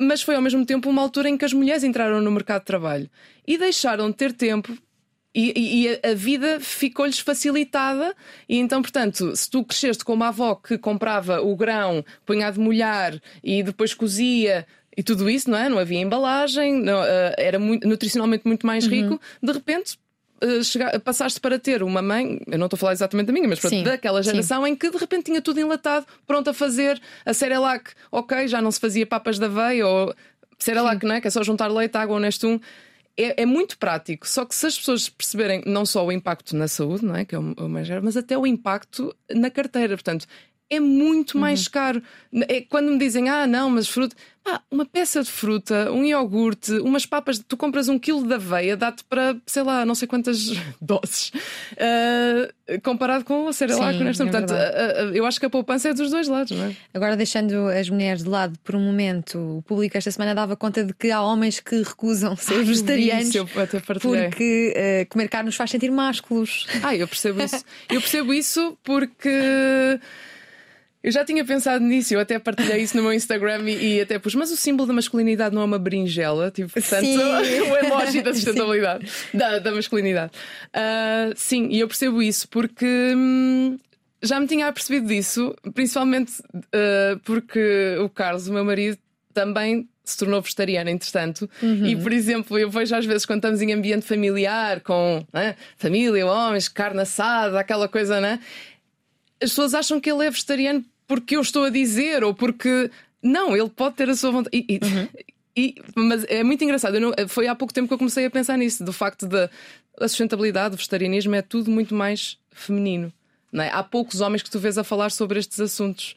Mas foi ao mesmo tempo uma altura em que as mulheres entraram no mercado de trabalho e deixaram de ter tempo e, e- e a- vida ficou-lhes facilitada, e então, portanto, se tu cresceste com uma avó que comprava o grão, punha de molhar e depois cozia e tudo isso, não é? Não havia embalagem, não, eh, era muito- nutricionalmente muito mais rico, de repente. Eh, passaste para ter uma mãe, eu não estou a falar exatamente da minha, mas pronto, Sim, daquela sim. geração em que de repente tinha tudo enlatado, pronto a fazer a Cerelac, ok, já não se fazia papas da aveia ou Cerelac, não é? Que é só juntar leite, água, honestum. É, é muito prático, só que se as pessoas perceberem não só o impacto na saúde, não é? Que é o, o mais geral, mas até o impacto na carteira. Portanto, é muito mais caro. É quando me dizem, ah, não, mas fruta. Pá, uma peça de fruta, um iogurte, umas papas, tu compras um quilo de aveia, dá-te para, sei lá, não sei quantas doses, ah, comparado com a Cerelac, Sim, honesto. é Portanto, ah, ah, eu acho que a poupança é dos dois lados, não é? Agora, deixando as mulheres de lado por um momento, o público esta semana dava conta de que há homens que recusam ser vi vegetarianos isso, eu até partilhei. porque comer carne nos faz sentir másculos. Ah, eu percebo isso. Eu percebo isso porque. Eu já tinha pensado nisso, eu até partilhei isso no meu Instagram e, e até pus, mas o símbolo da masculinidade não é uma berinjela, tipo, portanto, o emoji da sustentabilidade, da, da masculinidade. Ah, sim, e eu percebo isso porque hum, já me tinha apercebido disso, principalmente ah, porque o Carlos, o meu marido, também se tornou vegetariano, entretanto. E, por exemplo, eu vejo às vezes quando estamos em ambiente familiar, com né, família, homens, carne assada, aquela coisa, né? As pessoas acham que ele é vegetariano porque eu estou a dizer, ou porque. Não, ele pode ter a sua vontade. E- e- e- mas é muito engraçado. Não- foi há pouco tempo que eu comecei a pensar nisso, do facto da a sustentabilidade, o vegetarianismo é tudo muito mais feminino. É? Há poucos homens que tu vês a falar sobre estes assuntos.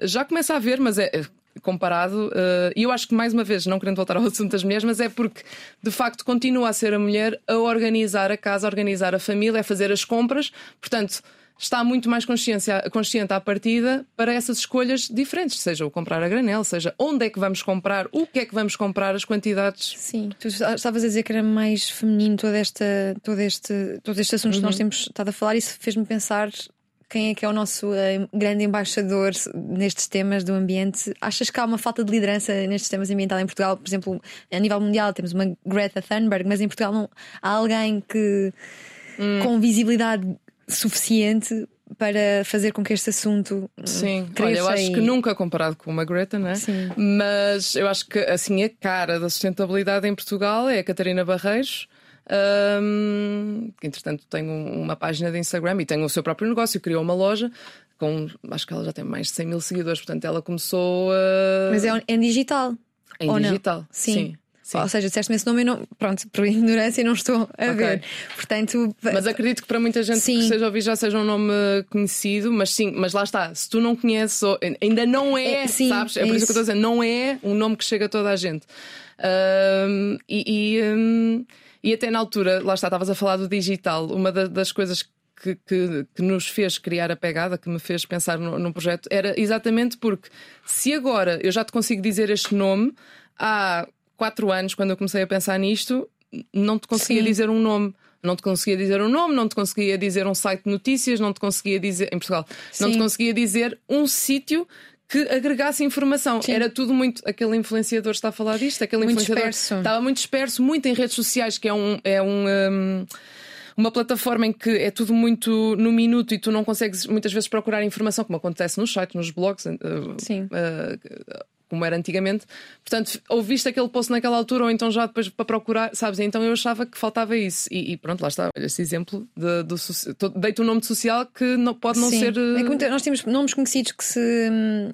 Já começa a haver, mas é é comparado. eh, E eu acho que, mais uma vez, não querendo voltar ao assunto das mulheres, mas é porque, de facto, continua a ser a mulher a organizar a casa, a organizar a família, a fazer as compras. Portanto, está muito mais consciência, consciente à partida para essas escolhas diferentes, seja o comprar a granel, seja onde é que vamos comprar, o que é que vamos comprar, as quantidades. Sim, tu estavas a dizer que era mais feminino todo, esta, todo, este, todo este assunto que nós temos estado a falar, e isso fez-me pensar quem é que é o nosso eh, grande embaixador nestes temas do ambiente. Achas que há uma falta de liderança nestes temas ambientais em Portugal? Por exemplo, a nível mundial temos uma Greta Thunberg, mas em Portugal não há alguém que com visibilidade suficiente para fazer com que este assunto hum, Sim, olha, eu acho e- que nunca comparado com uma Greta, não é? Sim. Mas eu acho que assim a cara da sustentabilidade em Portugal é a Catarina Barreiros. hum, que entretanto tem um- uma página de Instagram e tem o seu próprio negócio, criou uma loja com acho que ela já tem mais de 100 mil seguidores, portanto ela começou a... Mas é em digital. em ou não? digital. Sim. sim. Sim. Ou seja, disseste-me esse nome e não. Pronto, por ignorância não estou a Ok. ver. Portanto, Mas acredito que para muita gente Sim. que seja ouvir já seja um nome conhecido, mas sim, mas lá está, se tu não conheces, ou- ainda não é, É, sim, sabes? É, é por isso, isso. que eu estou a dizer, não é um nome que chega a toda a gente. Ahm, e, e, hum, e até na altura, lá está, estavas a falar do digital, uma da- das coisas que, que- que nos fez criar a pegada, que me fez pensar no, num projeto, era exatamente porque se agora eu já te consigo dizer este nome, há quatro anos, quando eu comecei a pensar nisto, não te conseguia Sim. dizer um nome. Não te conseguia dizer um nome, não te conseguia dizer um site de notícias, não te conseguia dizer. Em Portugal, não te Sim. conseguia dizer um sítio que agregasse informação. Sim. Era tudo muito. Aquele influenciador está a falar disto, aquele Muito influenciador disperso. estava muito disperso, muito em redes sociais, que é um. É um hum, uma plataforma em que é tudo muito no minuto e tu não consegues muitas vezes procurar informação, como acontece nos sites, nos blogs, eh, Sim. Eh, como era antigamente. Portanto, ouviste aquele post naquela altura ou então já depois para procurar, sabes? Então eu achava que faltava isso. E, e pronto, lá está, olha esse exemplo de, do soci- to- dei-te um nome de social que não, pode não Sim. ser. eh, É muita- nós temos nomes conhecidos que se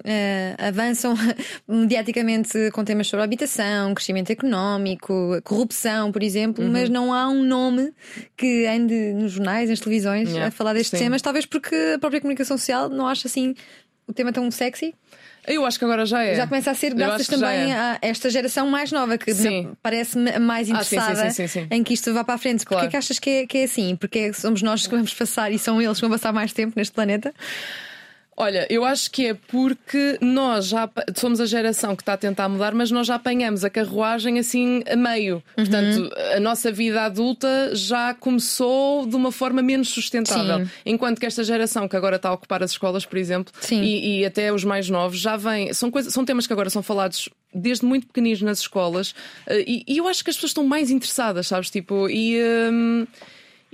eh, avançam mediaticamente com temas sobre habitação, crescimento económico, corrupção, por exemplo, Uhum. mas não há um nome que ande nos jornais, nas televisões, Yeah, a falar destes sim. temas, talvez porque a própria comunicação social não acha assim o tema tão sexy. Eu acho que agora já é. Já começa a ser graças também é. a esta geração mais nova que parece-me mais Ah, sim, sim, interessada sim, sim, sim. em que isto vá para a frente. Porquê Claro. é que achas que é, que é assim? Porque é- somos nós que vamos passar e são eles que vão passar mais tempo neste planeta? Olha, eu acho que é porque nós já somos a geração que está a tentar mudar, mas nós já apanhamos a carruagem assim a meio. Portanto, a nossa vida adulta já começou de uma forma menos sustentável. Sim. Enquanto que esta geração que agora está a ocupar as escolas, por exemplo, e, e até os mais novos, já vêm. São, coisas, são temas que agora são falados desde muito pequeninos nas escolas eh, e, e eu acho que as pessoas estão mais interessadas, sabes? Tipo, e. hum,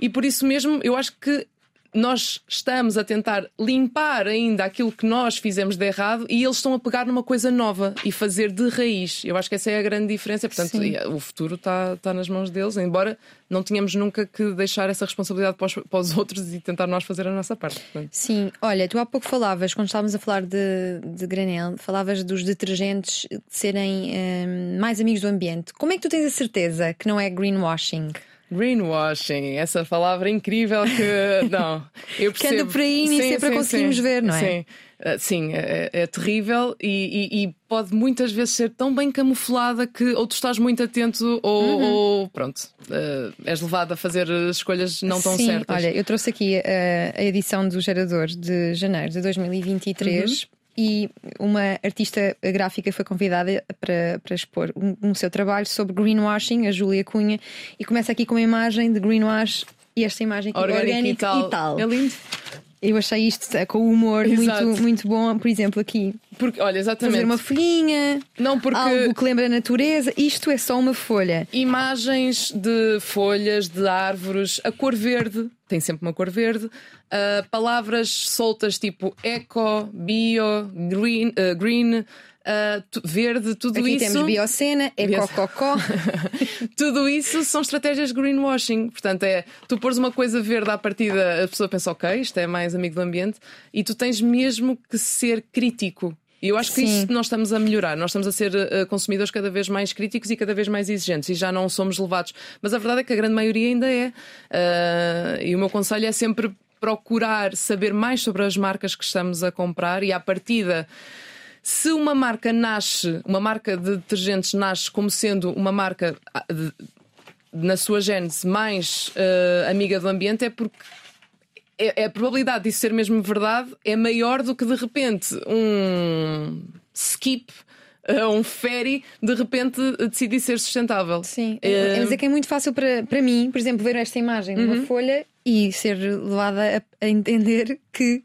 e por isso mesmo, eu acho que nós estamos a tentar limpar ainda aquilo que nós fizemos de errado e eles estão a pegar numa coisa nova e fazer de raiz. Eu acho que essa é a grande diferença. Portanto, Sim. o futuro está, está nas mãos deles, embora não tenhamos nunca que deixar essa responsabilidade para os, para os outros e tentar nós fazer a nossa parte. Portanto, Sim, olha, tu há pouco falavas, quando estávamos a falar de, de granel, falavas dos detergentes serem hum, mais amigos do ambiente. Como é que tu tens a certeza que não é greenwashing? Greenwashing, essa palavra incrível que não, eu Que anda percebo. por aí e nem sempre a conseguimos ver, não é? Sim, Ah, sim é, é terrível e, e- e pode muitas vezes ser tão bem camuflada que ou tu estás muito atento ou, Uhum. ou, pronto, ah, és levado a fazer escolhas não tão Sim, certas. olha, eu trouxe aqui a, a edição do Gerador de janeiro de 2023 e uma artista gráfica foi convidada para, para expor um, um seu trabalho sobre greenwashing, a Júlia Cunha, e começa aqui com uma imagem de greenwash. E esta imagem aqui, Orgânico, orgânico e, tal. É lindo. Eu achei isto eh, com humor Exato. muito, muito bom. Por exemplo, aqui Porque, olha, exatamente. fazer uma folhinha, Não, porque algo que lembra a natureza. Isto é só uma folha. imagens de folhas, de árvores, a cor verde, tem sempre uma cor verde, ah, palavras soltas tipo eco, bio, green, ah, green tu- verde, tudo Aqui isso. temos biocena, Bio- ecococó. Tudo isso são estratégias de greenwashing. Portanto, é tu pôres uma coisa verde à partida, a pessoa pensa, ok, isto é mais amigo do ambiente, e tu tens mesmo que ser crítico. E eu acho que Sim. isso nós estamos a melhorar. Nós estamos a ser eh, consumidores cada vez mais críticos e cada vez mais exigentes e já não somos levados. Mas a verdade é que a grande maioria ainda é. Ah, e o meu conselho é sempre procurar saber mais sobre as marcas que estamos a comprar e à partida. Se uma marca nasce, uma marca de detergentes nasce como sendo uma marca ah, de- na sua gênese mais eh, amiga do ambiente, é porque é, é a probabilidade disso ser mesmo verdade é maior do que de repente um skip, eh, um ferry, de repente decidir ser sustentável. Sim, Eh, mas é que é muito fácil para, para mim, por exemplo, ver esta imagem Uhum. numa folha e ser levada a entender que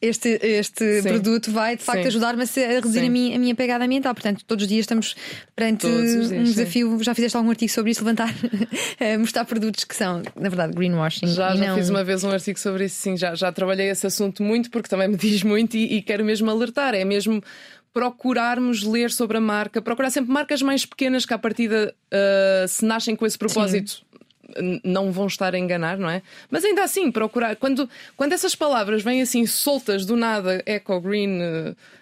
este, este Sim. produto vai de facto Sim. ajudar-me a, a reduzir Sim. a minha, a minha pegada ambiental. Portanto, todos os dias estamos perante dias, um sim. desafio. Já fizeste algum artigo sobre isso? Levantar, eh, mostrar produtos que são, na verdade, greenwashing. Já, já não... fiz uma vez um artigo sobre isso, sim, já, já trabalhei esse assunto muito porque também me diz muito e, e quero mesmo alertar. É mesmo procurarmos ler sobre a marca, procurar sempre marcas mais pequenas que à partida ah, se nascem com esse propósito. n- Não vão estar a enganar, não é? Mas ainda assim, procurar. Quando, quando essas palavras vêm assim soltas do nada, eco, green,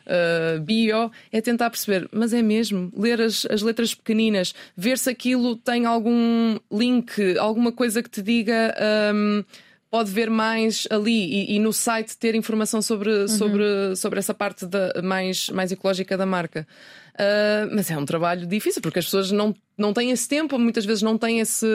eh, bio, é tentar perceber, mas é mesmo? Ler as, as letras pequeninas, ver se aquilo tem algum link, alguma coisa que te diga. ahm, pode ver mais ali e, e no site ter informação sobre, sobre, sobre essa parte da, mais, mais ecológica da marca. Ah, mas é um trabalho difícil porque as pessoas não, não têm esse tempo, muitas vezes não têm esse,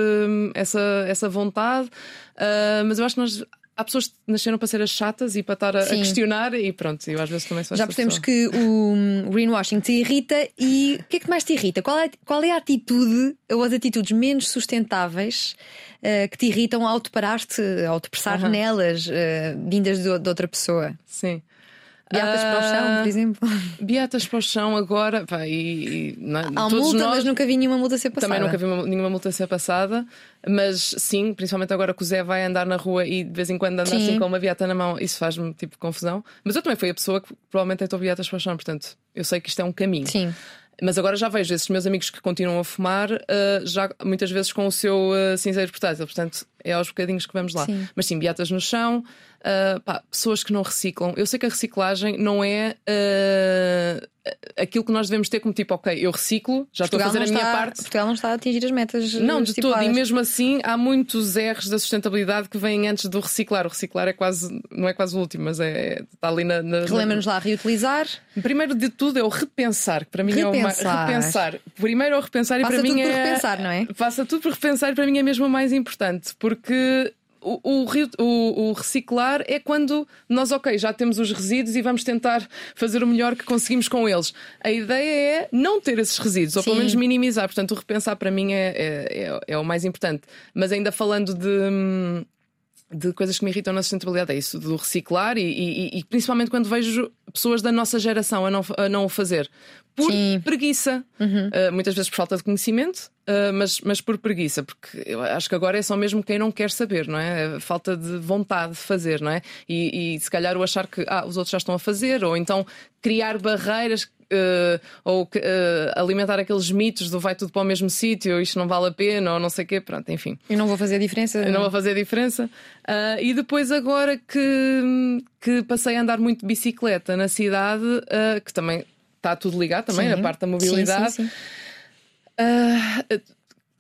essa, essa vontade. Ah, mas eu acho que nós. Há pessoas que nasceram para ser as chatas e para estar a, a questionar, e pronto, eu às vezes também sou Já percebemos pessoa. que o hum, greenwashing te irrita e o que é que mais te irrita? Qual é, qual é a atitude ou as atitudes menos sustentáveis eh, que te irritam ao te parar-te, ao te pressar nelas, eh, vindas de, de outra pessoa? Sim. Beatas para o chão, Ah, por exemplo. Beatas para o chão agora, pá, e, e não- Há todos multa, nós, mas nunca vi nenhuma multa ser passada. Também nunca vi uma- nenhuma multa ser passada, mas sim, principalmente agora que o Zé vai andar na rua e de vez em quando anda Sim. assim com uma viata na mão, isso faz-me tipo confusão. Mas eu também fui a pessoa que provavelmente deitou viatas para o chão, portanto, eu sei que isto é um caminho. Sim. Mas agora já vejo esses meus amigos que continuam a fumar, ah, já muitas vezes com o seu ah, cinzeiro portátil. Portanto, é aos bocadinhos que vamos lá. Sim. Mas sim, beatas no chão, uh, pá, pessoas que não reciclam. Eu sei que a reciclagem não é uh, aquilo que nós devemos ter como tipo, ok, eu reciclo, já Portugal estou a fazer a minha está, parte. Portugal não está a atingir as metas. Não, de todo. E mesmo assim, há muitos erros da sustentabilidade que vêm antes do reciclar. O reciclar é quase, não é quase o último, mas é, está ali na. na Relembra-nos lá, reutilizar. Primeiro de tudo é o repensar, que para mim é o mais. Repensar. Repensar. Primeiro é o repensar Passa e para tudo mim por é. repensar, não é? Passa tudo por repensar e para mim é mesmo o mais importante, porque. O, o, o- o reciclar é quando nós, ok, já temos os resíduos e vamos tentar fazer o melhor que conseguimos com eles. A ideia é não ter esses resíduos, ou pelo Sim. menos minimizar. Portanto, o repensar para mim é, é, é- é o mais importante. Mas ainda falando de. hum, de coisas que me irritam na sustentabilidade, é isso, do reciclar e, e- e principalmente quando vejo pessoas da nossa geração a não, a não o fazer. Por Sim. Uhum. preguiça. Uh, muitas vezes por falta de conhecimento, uh, mas, mas por preguiça, porque eu acho que agora é só mesmo quem não quer saber, não é? É Falta de vontade de fazer, não é? E, e se calhar o achar que ah, os outros já estão a fazer, ou então criar barreiras. uh, ou uh, alimentar aqueles mitos do vai tudo para o mesmo sítio, isto não vale a pena, ou não sei o quê, pronto, enfim. Eu não vou fazer a diferença. Eu não vou fazer diferença. Ah, e depois, agora que, que passei a andar muito de bicicleta na cidade, ah, que também está tudo ligado também, Sim. a parte da Sim, mobilidade, sim, sim. ah,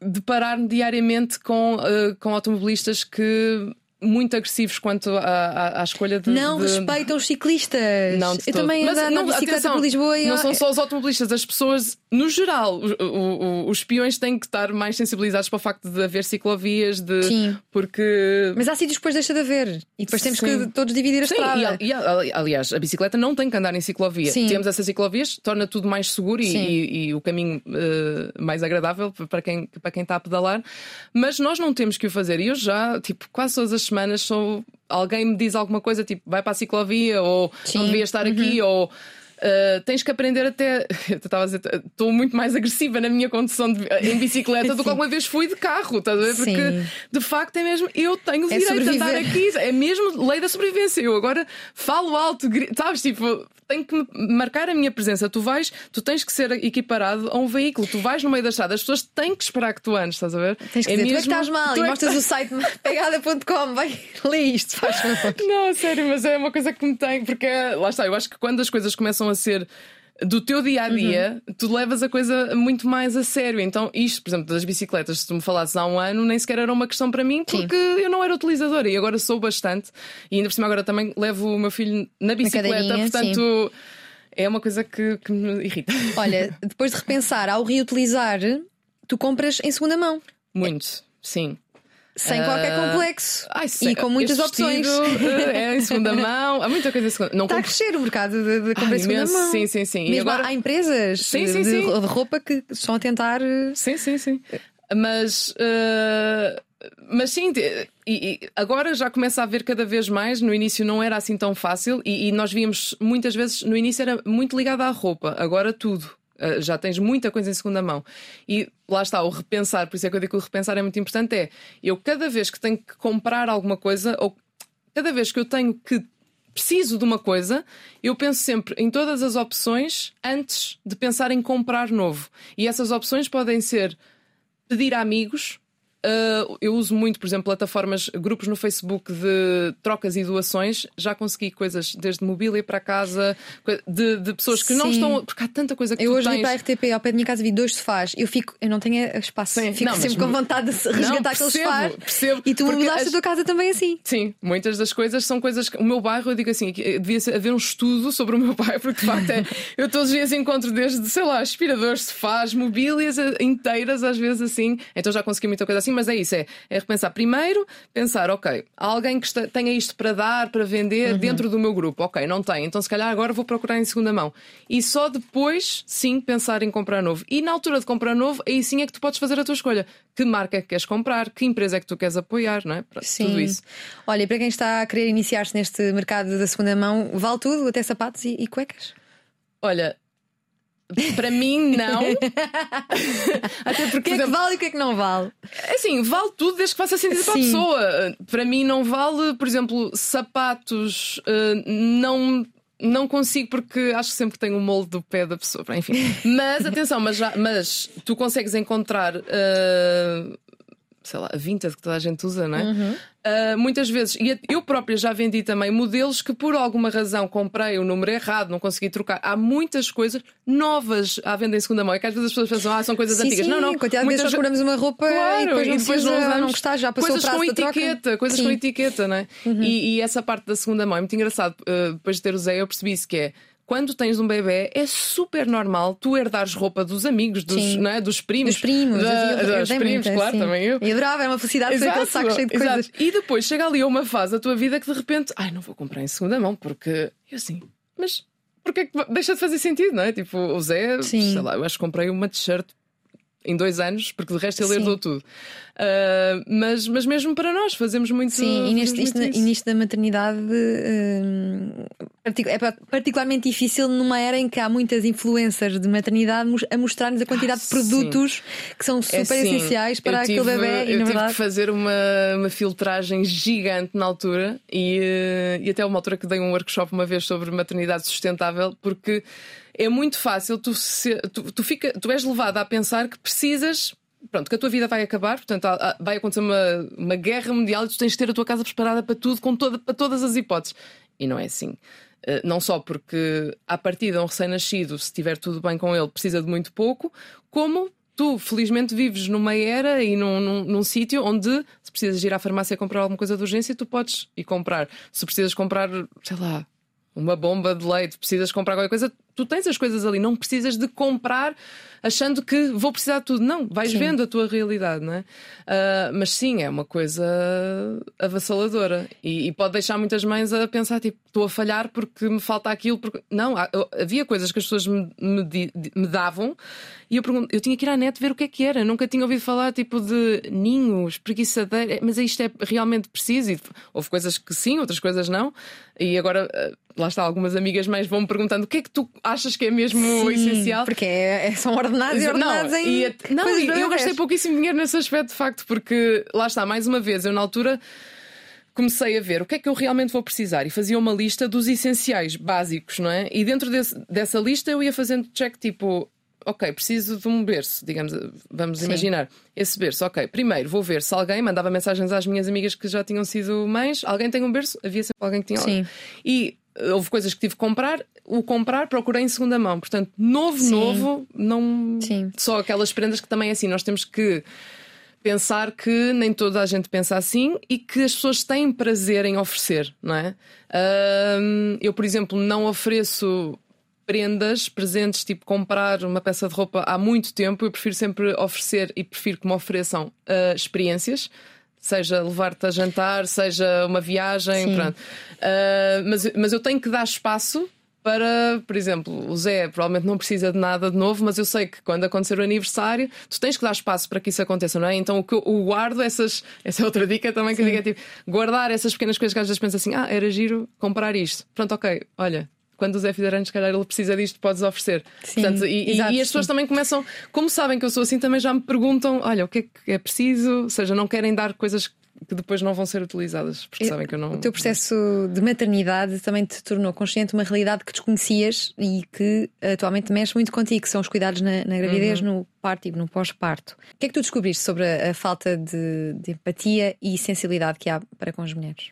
deparar-me diariamente com, ah, com automobilistas que muito agressivos quanto à, à, à escolha de. Não de- respeitam os ciclistas. Não, de eu todo. também Mas ando na não, bicicleta atenção, por Lisboa e Não são só os automobilistas, as pessoas, no geral, o- o- o- os espiões têm que estar mais sensibilizados para o facto de haver ciclovias, de, Sim. porque Mas há sítios que depois deixa de haver. E depois temos Sim. que todos dividir a Sim, estrada. e, e al- aliás, a bicicleta não tem que andar em ciclovia. Sim. Temos essas ciclovias, torna tudo mais seguro e, e- e o caminho eh, mais agradável para quem, para quem está a pedalar. Mas nós não temos que o fazer. E eu já, tipo, quase todas as semanas sou. Alguém me diz alguma coisa, tipo, vai para a ciclovia, ou Sim. não devia estar aqui, ou. eh, tens que aprender até. A estou muito mais agressiva na minha condução de- em bicicleta do que alguma vez fui de carro, estás a ver? Porque Sim. de facto é mesmo, eu tenho o É direito de andar sobreviver. aqui, é mesmo lei da sobrevivência. Eu agora falo alto, sabes? Tipo, tenho que marcar a minha presença. Tu vais, tu tens que ser equiparado a um veículo. Tu vais no meio da estrada, as pessoas têm que esperar que tu andes, estás a ver? Tens que dizer, tu é que estás mal tu e é que mostras o site pegada.com, vai, lê isto, faz favor. Não, sério, mas é uma coisa que me tem, porque é- lá está, eu acho que quando as coisas começam a ser do teu dia a dia, Uhum. tu levas a coisa muito mais a sério. Então, isto, por exemplo, das bicicletas, se tu me falasses há um ano, nem sequer era uma questão para mim, Sim. porque eu não era utilizadora e agora sou bastante. E ainda por cima, agora também levo o meu filho na bicicleta, cadeirinha, portanto. É uma coisa que, que me irrita. Olha, depois de repensar, ao reutilizar, tu compras em segunda mão, Muito, sim. Sem qualquer complexo Ai, e sei- com muitas opções. eh, é em segunda mão, há muita coisa em segunda Não Está a crescer o mercado de, de compra Ah, em segunda imenso. mão. Sim, sim, sim. E Mesmo agora- há empresas Sim, de, sim, sim. de roupa que estão a tentar. eh, Sim, sim, sim. Mas, eh, mas sim, e, e agora já começa a haver cada vez mais. No início não era assim tão fácil e, e nós víamos muitas vezes, no início era muito ligado à roupa, agora tudo. Eh, já tens muita coisa em segunda mão. E lá está, o repensar, por isso é que eu digo que o repensar é muito importante. É eu cada vez que tenho que comprar alguma coisa, ou cada vez que eu tenho que preciso de uma coisa, eu penso sempre em todas as opções antes de pensar em comprar novo. E essas opções podem ser pedir a amigos. Uh, eu uso muito, por exemplo, plataformas, grupos no Facebook de trocas e doações. Já consegui coisas desde mobília para casa, de, de pessoas que não Sim. estão. Porque há tanta coisa que Eu hoje tens. vi para a RTP, ao pé da minha casa, vi dois sofás. Eu fico, eu não tenho espaço, Sim, fico não, mas- sempre com vontade de resgatar aqueles percebo, sofás. percebo, e tu mudaste as- a tua casa também assim. Sim, muitas das coisas são coisas que. O meu bairro, eu digo assim, que devia haver um estudo sobre o meu bairro, porque de facto é. eu todos os dias encontro desde, sei lá, aspiradores, sofás, mobílias eh, inteiras, às vezes assim. Então já consegui muita coisa assim, mas é isso: é, é repensar. Primeiro, pensar, ok, há alguém que está- tenha isto para dar, para vender dentro do meu grupo. Ok, não tem, então se calhar agora vou procurar em segunda mão. E só depois, sim, pensar em comprar novo. E na altura de comprar novo, aí sim é que tu podes fazer a tua escolha. Que marca é que queres comprar, que empresa é que tu queres apoiar, não é? Pronto, Tudo isso. Olha, e para quem está a querer iniciar-se neste mercado da segunda mão, vale tudo, até sapatos e, e cuecas? Olha, para mim não. Até O porque, que é que vale e o que é que não vale? é assim, vale tudo desde que faça sentido para a pessoa. Para mim não vale, por exemplo, sapatos, eh, não. Não consigo porque acho sempre que tenho o molde do pé da pessoa. Enfim. Mas atenção, mas, já, mas tu consegues encontrar. eh, sei lá, a vintage que toda a gente usa, não é? Uhum. Uh, muitas vezes, e eu própria já vendi também modelos que por alguma razão comprei o número errado, não consegui trocar. Há muitas coisas novas à venda em segunda mão. É que às vezes as pessoas pensam, ah, são coisas sim, antigas. Sim, não, não. Quantidade muitas vezes compramos uma roupa claro, e depois não, e depois não, usamos, não gostar, já passou coisas com etiqueta, coisas sim. com etiqueta, não é? Uhum. E, e, essa parte da segunda mão é muito engraçado. Uh, depois de ter Zé, eu percebi isso que é quando tens um bebê, é super normal tu herdares roupa dos amigos, dos, não é? dos primos. Dos primos, da, eu, dos primos, muita, claro, sim. também eu. E adorava, é uma felicidade ter aquele saco cheio de exato. coisas. E depois chega ali a uma fase da tua vida que de repente, ai, não vou comprar em segunda mão, porque eu assim, mas porque é que deixa de fazer sentido, não é? Tipo, o Zé, Sim. sei lá, eu acho que comprei uma t-shirt em dois anos, porque de resto ele herdou tudo. Uh, mas, mas mesmo para nós fazemos muito Sim, e neste, isto, e nisto da maternidade uh, é particularmente difícil numa era em que há muitas influências de maternidade a mostrar-nos a quantidade ah, de produtos sim. que são super é, essenciais para aquele bebê. E, eu tive verdade... que fazer uma, uma filtragem gigante na altura e, uh, e até uma altura que dei um workshop uma vez sobre maternidade sustentável, porque é muito fácil, tu, se, tu, tu, fica, tu és levado a pensar que precisas. Pronto, que a tua vida vai acabar, portanto, vai acontecer uma, uma guerra mundial e tu tens de ter a tua casa preparada para tudo, com toda, para todas as hipóteses. E não é assim. Uh, não só porque, à partida, um recém-nascido, se tiver tudo bem com ele, precisa de muito pouco, como tu, felizmente, vives numa era e num, num, num sítio onde, se precisas ir à farmácia comprar alguma coisa de urgência, tu podes ir comprar. Se precisas comprar, sei lá, uma bomba de leite, precisas comprar qualquer coisa, tu tens as coisas ali, não precisas de comprar achando que vou precisar de tudo. Não, vais sim. vendo a tua realidade, não é? Uh, mas sim, é uma coisa avassaladora e, e, pode deixar muitas mães a pensar, tipo, estou a falhar porque me falta aquilo. Porque... Não, havia coisas que as pessoas me, me, me davam e eu, pergunto, eu tinha que ir à net ver o que é que era. Nunca tinha ouvido falar, tipo, de ninhos, preguiçadeira, mas isto é realmente preciso. E houve coisas que sim, outras coisas não. E agora, ah, lá está, algumas amigas mais vão-me perguntando o que é que tu achas que é mesmo Sim, essencial? Porque é, é, são ordenados e ordenados não, em. E, não, eu gastei pouquíssimo dinheiro nesse aspecto, de facto, porque lá está, mais uma vez, eu na altura comecei a ver o que é que eu realmente vou precisar e fazia uma lista dos essenciais básicos, não é? E dentro desse, dessa lista eu ia fazendo check tipo. Ok, preciso de um berço, digamos, vamos Sim. imaginar esse berço. Ok, primeiro vou ver se alguém mandava mensagens às minhas amigas que já tinham sido mães. Alguém tem um berço? Havia sempre alguém que tinha. Sim. E houve coisas que tive que comprar, o comprar procurei em segunda mão. Portanto, novo, Sim. novo, não Sim. só aquelas prendas que também é assim, nós temos que pensar que nem toda a gente pensa assim e que as pessoas têm prazer em oferecer, não é? eu, por exemplo, não ofereço prendas, presentes, tipo comprar uma peça de roupa há muito tempo, eu prefiro sempre oferecer e prefiro que me ofereçam uh, experiências seja levar-te a jantar, seja uma viagem, pronto. Uh, mas, mas eu tenho que dar espaço para, por exemplo, o Zé provavelmente não precisa de nada de novo, mas eu sei que quando acontecer o aniversário, tu tens que dar espaço para que isso aconteça, não é? Então o que eu guardo essas, essa é outra dica também que Sim. eu digo é tipo, guardar essas pequenas coisas que às vezes pensa assim, ah, era giro comprar isto. Pronto, ok, olha, quando o Zé fizer anos, se calhar ele precisa disto, podes oferecer. Sim, Portanto, e, exato, e, as pessoas sim. também começam, como sabem que eu sou assim, também já me perguntam: olha, o que é que é preciso? Ou seja, não querem dar coisas que depois não vão ser utilizadas, porque sabem que eu não. O teu processo de maternidade também te tornou consciente de uma realidade que desconhecias e que atualmente mexe muito contigo, que são os cuidados na, na gravidez, uhum. no parto e no pós-parto. O que é que tu descobriste sobre a, a falta de, de empatia e sensibilidade que há para com as mulheres?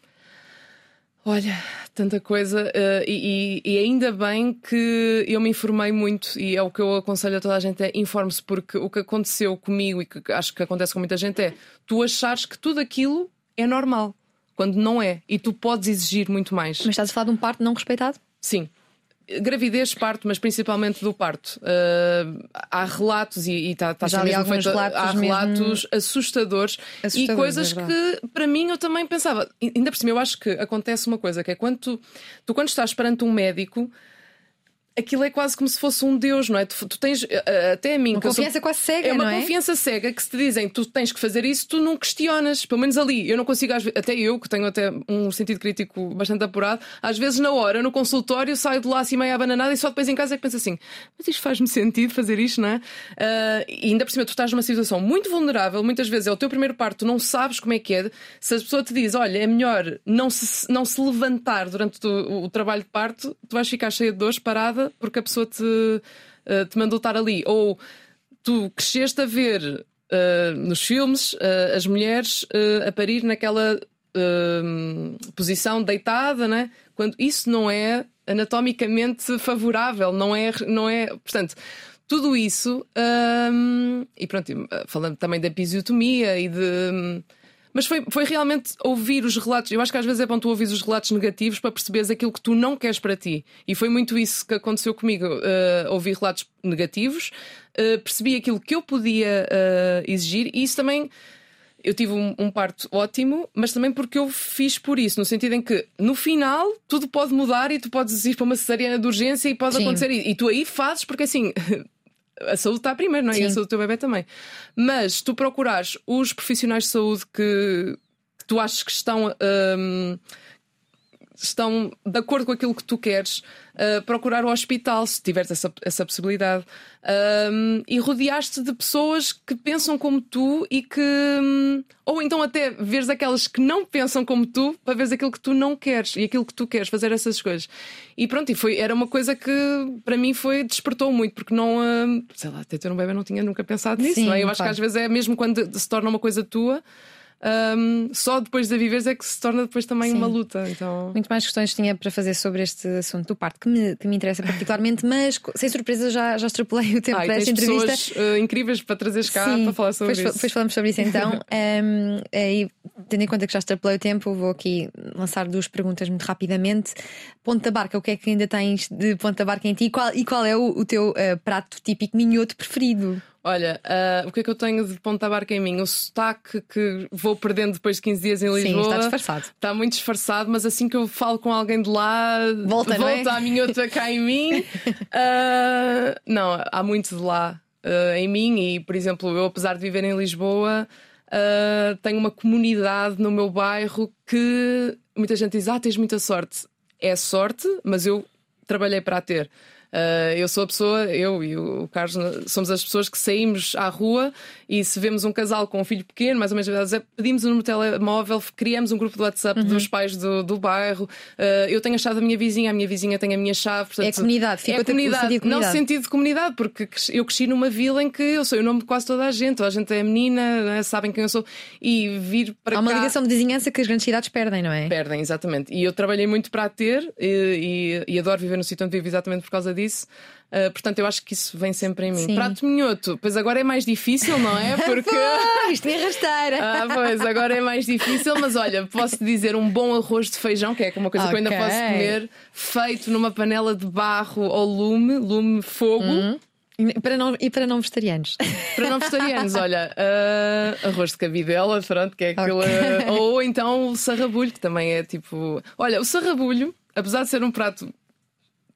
Olha, tanta coisa, uh, e, e, ainda bem que eu me informei muito, e é o que eu aconselho a toda a gente: é informe-se, porque o que aconteceu comigo e que acho que acontece com muita gente é tu achares que tudo aquilo é normal, quando não é, e tu podes exigir muito mais. Mas estás a falar de um parto não respeitado? Sim, gravidez, parto, mas principalmente do parto. Uh, há relatos, e está tá, tá mesmo feito, relatos há relatos assustadores, assustadores, e coisas é que para mim eu também pensava. Ainda por cima, eu acho que acontece uma coisa que é quando tu, tu quando estás perante um médico aquilo é quase como se fosse um Deus, não é? Tu, tu tens, eh, eh, até a mim. Uma confiança sou, quase cega, É uma é? confiança cega que se te dizem tu tens que fazer isso, tu não questionas. Pelo menos ali. Eu não consigo, até eu, que tenho até um sentido crítico bastante apurado, às vezes na hora, no consultório, saio de lá assim meio abananada e só depois em casa é que penso assim: mas isto faz-me sentido fazer isto, não é? Uh, e ainda por cima, tu estás numa situação muito vulnerável, muitas vezes é o teu primeiro parto, tu não sabes como é que é. Se a pessoa te diz, olha, é melhor não se, não se levantar durante o, o trabalho de parto, tu vais ficar cheia de dores, parada, porque a pessoa te uh, te mandou estar ali. Ou tu cresceste a ver uh, nos filmes uh, as mulheres a parir naquela posição deitada, né? quando isso não é anatomicamente favorável, não é, não é. Portanto, tudo isso, um, e pronto, falando também da episiotomia e de. Mas foi, foi realmente ouvir os relatos. Eu acho que às vezes é bom tu ouvir os relatos negativos para perceberes aquilo que tu não queres para ti. E foi muito isso que aconteceu comigo. Uh, ouvi relatos negativos, uh, percebi aquilo que eu podia uh, exigir e isso também eu tive um, um, parto ótimo, mas também porque eu fiz por isso, no sentido em que no final tudo pode mudar e tu podes ir para uma cesariana de urgência e pode Sim. acontecer. E, e tu aí fazes, porque assim. A saúde está primeiro, não é? Sim. E a saúde do teu bebê também. Mas tu procurares os profissionais de saúde que, que tu achas que estão. Um, estão de acordo com aquilo que tu queres, uh, procurar o hospital, se tiveres essa, essa possibilidade, um, e rodeaste de pessoas que pensam como tu e que. Um, ou então até veres aquelas que não pensam como tu para veres aquilo que tu não queres e aquilo que tu queres, fazer essas coisas. E pronto, e foi, era uma coisa que para mim foi, despertou muito, porque não. Uh, sei lá, até ter um bebê não tinha nunca pensado nisso, Sim, não é? Eu acho que às vezes é mesmo quando se torna uma coisa tua um, só depois de viveres é que se torna depois também Sim. uma luta. Então... Muito mais questões tinha para fazer sobre este assunto do parto que me, que me interessa particularmente, mas sem surpresa já, já extrapolei o tempo Ai, para esta entrevista. pessoas uh, incríveis para trazeres cá Sim, para falar sobre depois, isso. Depois falamos sobre isso então. um, e, tendo em conta que já extrapolei o tempo, vou aqui lançar duas perguntas muito rapidamente. Ponta Barca, o que é que ainda tens de Ponta Barca em ti e qual, e qual é o, o teu uh, prato típico minhoto preferido? Olha, uh, o que é que eu tenho de ponta barca em mim? O sotaque que vou perdendo depois de 15 dias em Lisboa. Sim, está disfarçado. Está muito disfarçado, mas assim que eu falo com alguém de lá, volta, volta é? a minhota cá em mim. Uh, não, há muito de lá uh, em mim e, por exemplo, eu, apesar de viver em Lisboa, tenho uma comunidade no meu bairro que muita gente diz: Ah, tens muita sorte. É sorte, mas eu trabalhei para a ter. Uh, eu sou a pessoa, eu e o Carlos somos as pessoas que saímos à rua e se vemos um casal com um filho pequeno, mais ou menos pedimos um número de telemóvel, criamos um grupo de WhatsApp uhum. dos pais do, do bairro. Uh, eu tenho a chave da minha vizinha, a minha vizinha tem a minha chave. Portanto, é comunidade, fica é comunidade, comunidade. Não sentido de comunidade, porque eu cresci numa vila em que eu sou o nome de quase toda a gente, toda a gente é menina, né, sabem quem eu sou, e vir para Há cá... uma ligação de vizinhança que as grandes cidades perdem, não é? Perdem, exatamente. E eu trabalhei muito para a ter e, e, e adoro viver no sítio onde vivo exatamente por causa disso. Uh, portanto, eu acho que isso vem sempre em mim. Sim. Prato minhoto, pois agora é mais difícil, não é? Porque. Isto é rasteira. Ah, pois, agora é mais difícil, mas olha, posso dizer um bom arroz de feijão, que é uma coisa okay. que eu ainda posso comer, feito numa panela de barro ao lume, lume fogo. Uhum. Para não, e para não vegetarianos? Para não vegetarianos, olha, uh, arroz de cabidela, pronto, que é aquilo. Okay. Ou então o sarrabulho, que também é tipo. Olha, o sarrabulho, apesar de ser um prato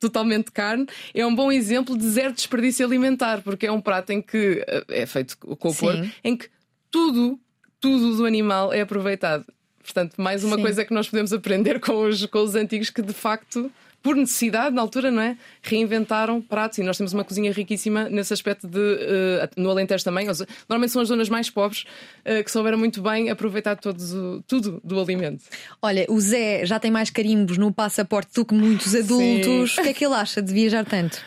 totalmente de carne, é um bom exemplo de zero desperdício alimentar, porque é um prato em que eh, é feito com o porco, em que tudo, tudo do animal é aproveitado. Portanto, mais uma Sim. coisa que nós podemos aprender com os, com os antigos que de facto por necessidade, na altura, não é? Reinventaram pratos e nós temos uma cozinha riquíssima nesse aspecto de. Uh, no Alentejo também. normalmente são as zonas mais pobres uh, que souberam muito bem aproveitar todos o, tudo do alimento. Olha, o Zé já tem mais carimbos no passaporte do que muitos adultos. Sim. O que é que ele acha de viajar tanto?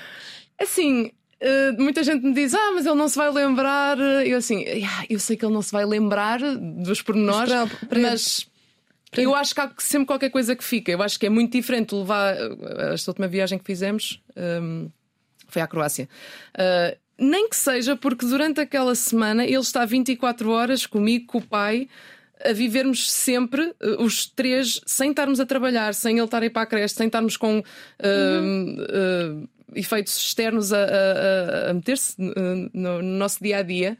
Assim, Uh, muita gente me diz: Ah, mas ele não se vai lembrar. Eu assim, yeah, eu sei que ele não se vai lembrar dos pormenores, mas, para, para mas eu acho que há sempre qualquer coisa que fica. Eu acho que é muito diferente levar. Esta última viagem que fizemos um, foi à Croácia. Uh, nem que seja porque durante aquela semana ele está 24 horas comigo, com o pai a vivermos sempre uh, os três sem estarmos a trabalhar, sem ele estar aí para a creche, sem estarmos com uh, uhum. uh, efeitos externos a, a, a meter-se no, no, nosso dia a dia.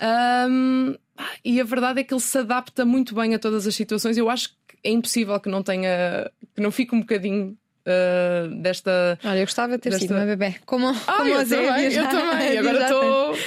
Um, e a verdade é que ele se adapta muito bem a todas as situações. Eu acho que é impossível que não tenha, que não fique um bocadinho uh, desta. Olha, eu gostava de ter desta... sido uma bebê. Como, ah, como eu, também, eu também. E agora estou.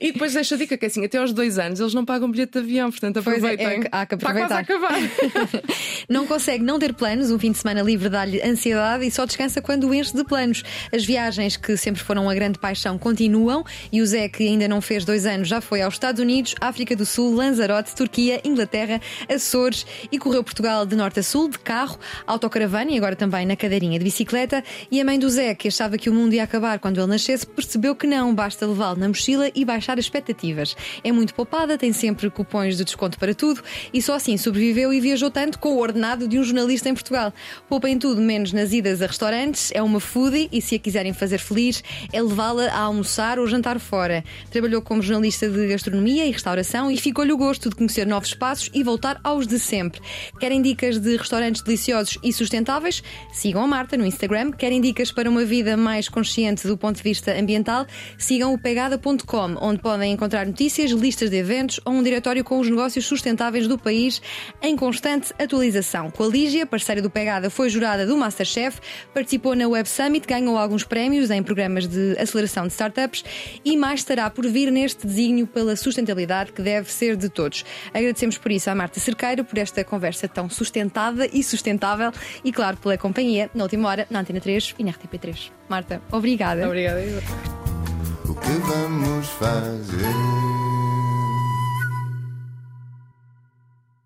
E depois deixa a dica que é assim: até aos dois anos eles não pagam bilhete de avião, portanto aproveitem. Pois é, é, há que aproveitar. Está quase a acabar. não consegue não ter planos, um fim de semana livre dá-lhe ansiedade e só descansa quando enche de planos. As viagens que sempre foram uma grande paixão continuam e o Zé, que ainda não fez dois anos, já foi aos Estados Unidos, África do Sul, Lanzarote, Turquia, Inglaterra, Açores e correu Portugal de norte a sul, de carro, autocaravana e agora também na cadeirinha de bicicleta. E a mãe do Zé, que achava que o mundo ia acabar quando ele nascesse, percebeu que não, basta levá-lo na mochila e baixar expectativas. É muito poupada, tem sempre cupons de desconto para tudo e só assim sobreviveu e viajou tanto com o ordenado de um jornalista em Portugal. Poupa em tudo, menos nas idas a restaurantes, é uma foodie e se a quiserem fazer feliz, é levá-la a almoçar ou jantar fora. Trabalhou como jornalista de gastronomia e restauração e ficou-lhe o gosto de conhecer novos espaços e voltar aos de sempre. Querem dicas de restaurantes deliciosos e sustentáveis? Sigam a Marta no Instagram. Querem dicas para uma vida mais consciente do ponto de vista ambiental? Sigam o pegada.com, onde podem encontrar notícias, listas de eventos ou um diretório com os negócios sustentáveis do país em constante atualização. Com a Lígia, parceira do Pegada, foi jurada do Masterchef, participou na Web Summit, ganhou alguns prémios em programas de aceleração de startups e mais estará por vir neste desígnio pela sustentabilidade que deve ser de todos. Agradecemos por isso à Marta Cerqueiro por esta conversa tão sustentada e sustentável e, claro, pela companhia na última hora na Antena 3 e na RTP3. Marta, obrigada. Obrigada o que vamos fazer?